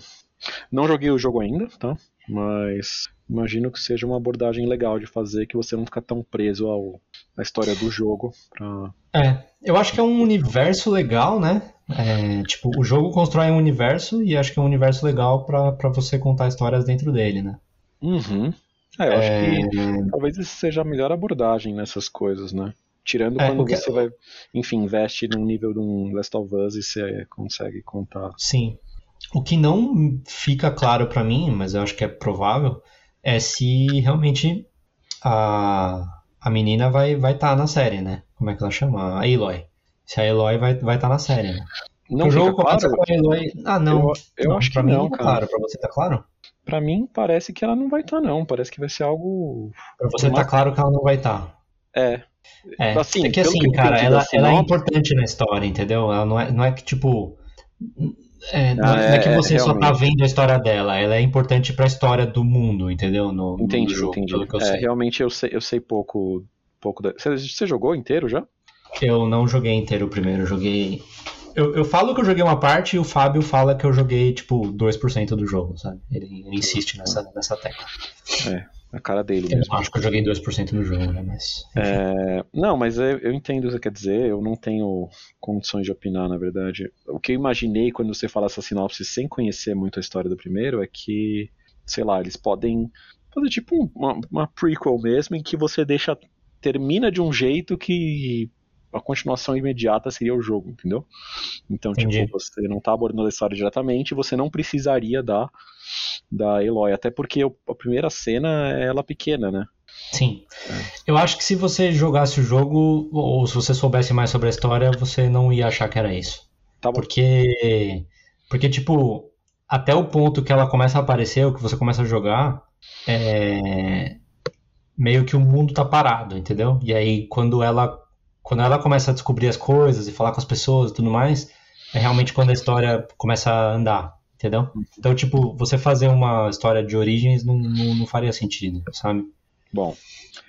Não joguei o jogo ainda, tá? Mas imagino que seja uma abordagem legal de fazer que você não fica tão preso ao, à história do jogo. Pra... É, eu acho que é um universo legal, né? É, tipo, o jogo constrói um universo e acho que é um universo legal pra pra você contar histórias dentro dele, né? Uhum. É, eu acho É, que talvez essa seja a melhor abordagem nessas coisas, né? Tirando É, quando você vai, enfim, investe num nível de um Last of Us e você consegue contar. Sim. O que não fica claro pra mim, mas eu acho que é provável, é se realmente a, a menina vai vai estar na série, né? Como é que ela chama? A Aloy. Se a Aloy vai vai estar na série, né? Não o jogo começa claro? com a Aloy. Ah, não. Eu, eu Não, acho que mim não, tá cara. claro. Pra você tá claro? Pra mim parece que ela não vai estar, não. Parece que vai ser algo. Pra você tá claro que ela não vai estar. É. É, Assim, é que assim, que cara, ela, da ela é importante na história, entendeu? Ela não é, não é que, tipo. É, não, Ah, não é que é, você só tá vendo a história dela, ela é importante pra história do mundo, entendeu? No, no Entendi, jogo, entendi. pelo que eu É, sei. realmente eu sei, eu sei pouco, pouco da... você, você jogou inteiro já? Eu não joguei inteiro o primeiro, eu joguei. Eu, eu falo que eu joguei uma parte e o Fábio fala que eu joguei, tipo, 2% do jogo, sabe? Ele, ele insiste nessa, nessa tecla. A cara dele Eu mesmo. acho que eu joguei 2% do jogo, né? Mas. É, não, mas eu, eu entendo o que você quer dizer, eu não tenho condições de opinar, na verdade. O que eu imaginei quando você fala essa sinopse sem conhecer muito a história do primeiro é que, sei lá, eles podem fazer tipo um- uma, uma prequel mesmo, em que você deixa. termina de um jeito que a continuação imediata seria o jogo, entendeu? Então, Entendi. tipo, você não tá abordando a história diretamente, você não precisaria da, da Eloy, até porque a primeira cena é ela pequena, né? Sim. Eu acho que se você jogasse o jogo, ou se você soubesse mais sobre a história, você não ia achar que era isso. Tá bom. Porque, porque tipo, até o ponto que ela começa a aparecer, ou que você começa a jogar, é meio que o mundo tá parado, entendeu? E aí quando ela quando ela começa a descobrir as coisas e falar com as pessoas e tudo mais, é realmente quando a história começa a andar, entendeu? Então, tipo, você fazer uma história de origens não, não, não faria sentido, sabe? Bom,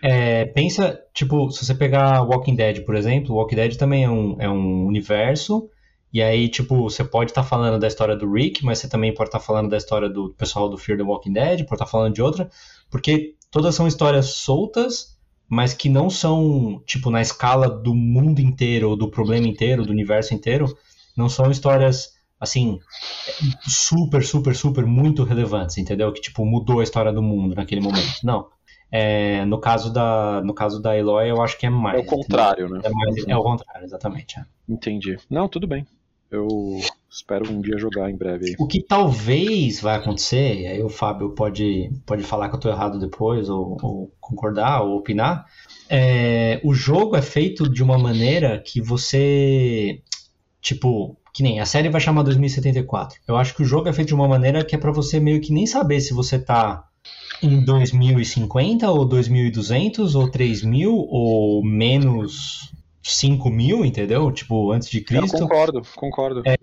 É, pensa, tipo, se você pegar Walking Dead, por exemplo, Walking Dead também é um, é um universo, e aí, tipo, você pode estar falando da história do Rick, mas você também pode estar falando da história do pessoal do Fear the Walking Dead, pode estar falando de outra, porque todas são histórias soltas, mas que não são, tipo, na escala do mundo inteiro, ou do problema inteiro, do universo inteiro, não são histórias, assim, super, super, super, muito relevantes, entendeu? Que, tipo, mudou a história do mundo naquele momento. Não. É, no caso da no caso da Eloy, eu acho que é mais. é o contrário, né? entendeu? É, mais- é o contrário, exatamente. é. Entendi. Não, tudo bem. Eu espero um dia jogar em breve aí. O que talvez vai acontecer, e aí o Fábio pode, pode falar que eu tô errado depois, ou, ou concordar, ou opinar, é, o jogo é feito de uma maneira que você, tipo, que nem a série vai chamar 2074. Eu acho que o jogo é feito de uma maneira que é pra você meio que nem saber se você tá em 2050 ou 2200 ou 3000 ou menos 5000, entendeu? Tipo, antes de Eu Cristo. concordo, concordo. É,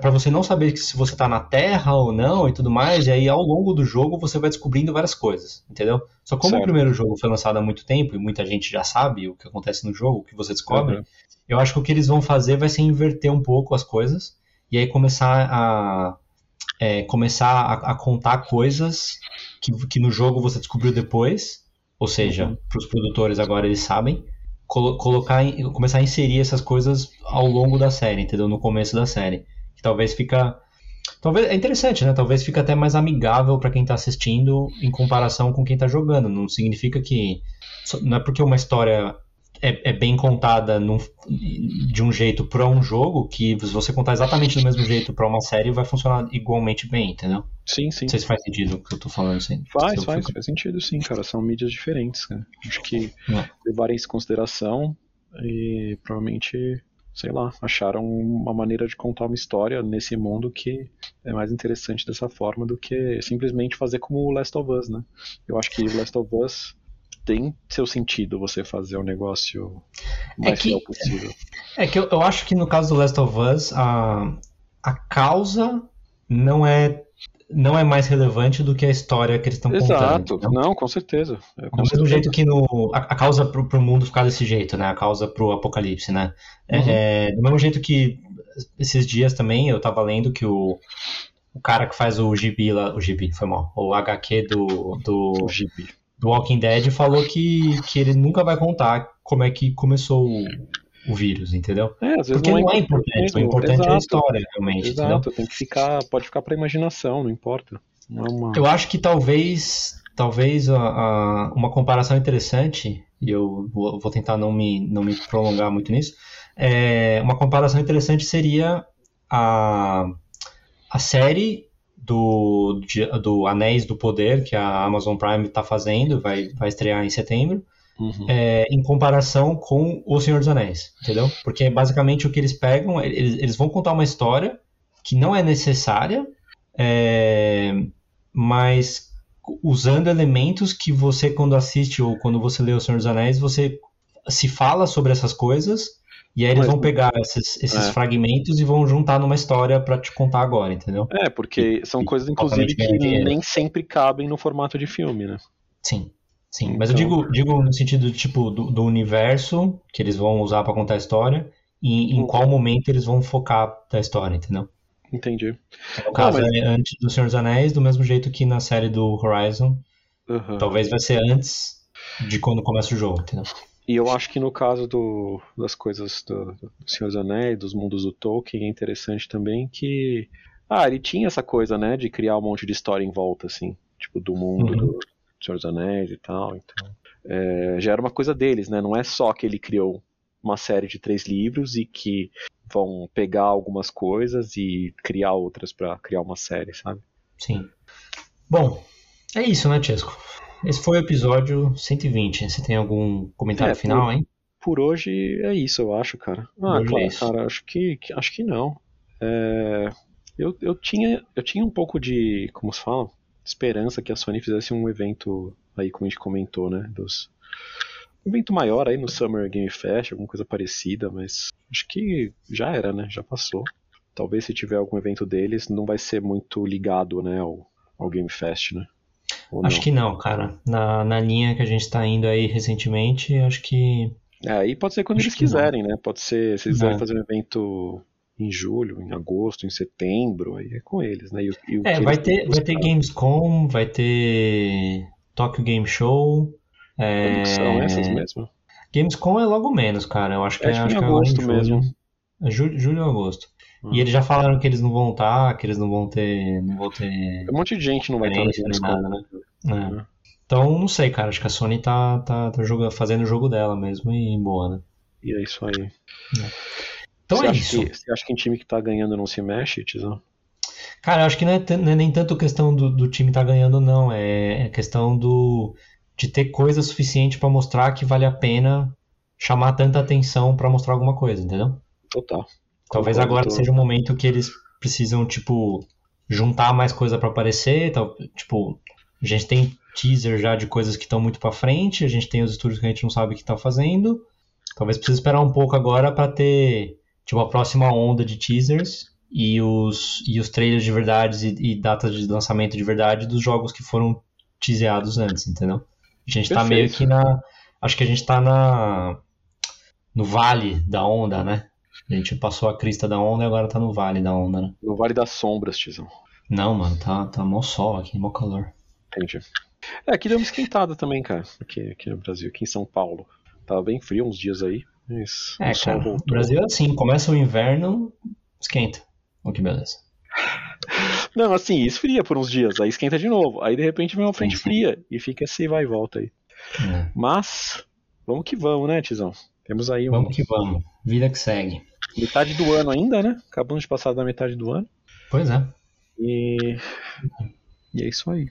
pra você não saber se você tá na Terra ou não e tudo mais, e aí ao longo do jogo você vai descobrindo várias coisas, entendeu? Só como Certo. o primeiro jogo foi lançado há muito tempo e muita gente já sabe o que acontece no jogo, o que você descobre, Uhum. eu acho que o que eles vão fazer vai ser inverter um pouco as coisas e aí começar a é, começar a, a contar coisas que, que no jogo você descobriu depois, ou seja, Uhum. para os produtores agora eles sabem, colo- colocar, começar a inserir essas coisas ao longo da série, entendeu? No começo da série, que talvez fica Talvez é interessante, né? Talvez fique até mais amigável para quem tá assistindo em comparação com quem tá jogando. Não significa que não é porque uma história é, é bem contada num- de um jeito para um jogo que se você contar exatamente do mesmo jeito para uma série vai funcionar igualmente bem, entendeu? Sim, sim. Não sei se faz sentido o que eu tô falando assim. Faz, faz, fico- faz sentido sim, cara. São mídias diferentes, cara. Acho que É. levarem isso em consideração e provavelmente, sei lá, acharam uma maneira de contar uma história nesse mundo que é mais interessante dessa forma do que simplesmente fazer como o Last of Us, né? Eu acho que o Last of Us tem seu sentido você fazer o negócio mais que- fiel possível. É que eu, eu acho que no caso do Last of Us, a, a causa não é, não é mais relevante do que a história que eles estão contando. Exato, entendeu? não, com certeza. É, com Do mesmo certeza. jeito que no, a, a causa pro, pro mundo ficar desse jeito, né? A causa pro apocalipse, né? É, Uhum. é, do mesmo jeito que esses dias também eu tava lendo que o, o cara que faz o gibi lá, o gibi, foi mal, o HQ do, do, O gibi. Do Walking Dead falou que, que ele nunca vai contar como é que começou o, o vírus, entendeu? É, às vezes Porque não é não é importante. o importante é a Exato. história, realmente, entendeu? Exato, tem que ficar, pode ficar pra imaginação, não importa. Não é uma... Eu acho que talvez, talvez a, a- uma comparação interessante, e eu vou, vou tentar não me, não me prolongar muito nisso, é, uma comparação interessante seria a, a série do, do Anéis do Poder, que a Amazon Prime está fazendo, vai, vai estrear em setembro, Uhum. é, em comparação com O Senhor dos Anéis, entendeu? Porque basicamente o que eles pegam, eles, eles vão contar uma história que não é necessária, é, mas usando elementos que você, quando assiste ou quando você lê O Senhor dos Anéis, você se fala sobre essas coisas, e aí eles Mas- vão pegar esses, esses É. fragmentos e vão juntar numa história pra te contar agora, entendeu? É, porque são e- coisas, inclusive, que nem sempre cabem no formato de filme, né? Sim. Sim, mas eu Então- digo, digo no sentido tipo do, do universo que eles vão usar pra contar a história e em Uhum. qual momento eles vão focar da história, entendeu? Entendi. No caso, mas- é antes do Senhor dos Anéis, do mesmo jeito que na série do Horizon, Uhum. talvez vai ser antes de quando começa o jogo, entendeu? E eu acho que no caso do, das coisas do, do Senhor dos Anéis, dos mundos do Tolkien, é interessante também que. Ah, ele tinha essa coisa, né, de criar um monte de história em volta, assim, tipo, do mundo Uhum. do Senhor dos Anéis e tal. Então, é, já era uma coisa deles, né? Não é só que ele criou uma série de três livros e que vão pegar algumas coisas e criar outras para criar uma série, sabe? Sim. Bom, é isso, né, Chesco? Esse foi o episódio 120. Você tem algum comentário É, final, hein? Por hoje é isso, eu acho, cara. Ah, é claro, isso. cara, acho que, que- acho que não. É, eu, eu, tinha, eu tinha um pouco de, como se fala, esperança que a Sony fizesse um evento aí, como a gente comentou, né? Dos, um evento maior aí no Summer Game Fest, alguma coisa parecida, mas acho que já era, né? Já passou. Talvez se tiver algum evento deles, não vai ser muito ligado, né, ao, ao Game Fest, né? Acho não? que não, cara. Na, na linha que a gente tá indo aí recentemente, acho que. É, aí pode ser quando Acho eles que não. quiserem, né? Pode ser, se eles quiserem É. fazer um evento em julho, em agosto, em setembro, aí é com eles, né? E, e É, vai ter, vai ter. Gamescom, vai ter Tokyo Game Show. É... Quando que são essas mesmo? Gamescom é logo menos, cara. Eu acho que, É, é, acho que é agosto mesmo. É julho, julho ou agosto. Hum. E eles já falaram que eles não vão estar, que eles não vão ter. Não vão ter Um monte de gente não vai estar conferência nem Gamescom. nada, né? É. É. Então, não sei, cara. Acho que a Sony tá, tá, tá joga- fazendo o jogo dela mesmo e boa, né? E é isso aí. Então você é isso. Que, você acha que em time que tá ganhando não se mexe, Tizão? Cara, eu acho que não é, não é nem tanto questão do, do time estar ganhando, não. É, é questão do de ter coisa suficiente pra mostrar que vale a pena chamar tanta atenção pra mostrar alguma coisa, entendeu? Total. Talvez Concordo, agora seja o momento que eles precisam, tipo, juntar mais coisa pra aparecer. Tal, tipo, a gente tem teaser já de coisas que estão muito pra frente, a gente tem os estúdios que a gente não sabe o que tá fazendo. Talvez precise esperar um pouco agora pra ter, tipo, a próxima onda de teasers e os, e os trailers de verdade e, e datas de lançamento de verdade dos jogos que foram teaseados antes, entendeu? A gente tá meio Perfeito. que na. Acho que a gente tá na. No vale da onda, né? A gente passou a crista da onda e agora tá no vale da onda, né? No Vale das Sombras, Tizão. Não, mano, tá, tá mó sol aqui, mó calor. Entendi. É, aqui deu uma esquentada também, cara. Aqui, aqui no Brasil, aqui em São Paulo. Tava bem frio uns dias aí. Mas É, o sol cara, o voltou. Brasil é assim, começa o inverno, esquenta. Olha que beleza. Não, assim, esfria por uns dias, aí esquenta de novo. Aí de repente vem uma frente Sim, sim. fria e fica esse vai e volta aí. É. Mas, vamos que vamos, né, Tizão? Temos aí um, Vamos que vamos. Vida que segue. metade do ano ainda, né? Acabamos de passar da metade do ano. Pois é. E. E é isso aí.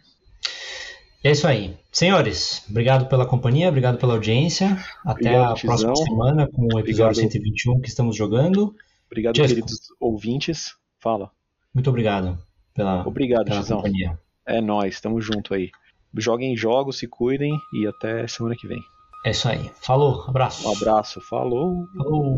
E é isso aí. Senhores, obrigado pela companhia, obrigado pela audiência. Até Obrigado, a próxima Tizão. semana com o episódio Obrigado. 121 que estamos jogando. Obrigado, Chesco. queridos ouvintes. Fala. Muito obrigado pela, Obrigado, pela Tizão. companhia. É nóis, tamo junto aí. Joguem jogos, se cuidem e até semana que vem. É isso aí. Falou, abraço. Um abraço, falou. Falou.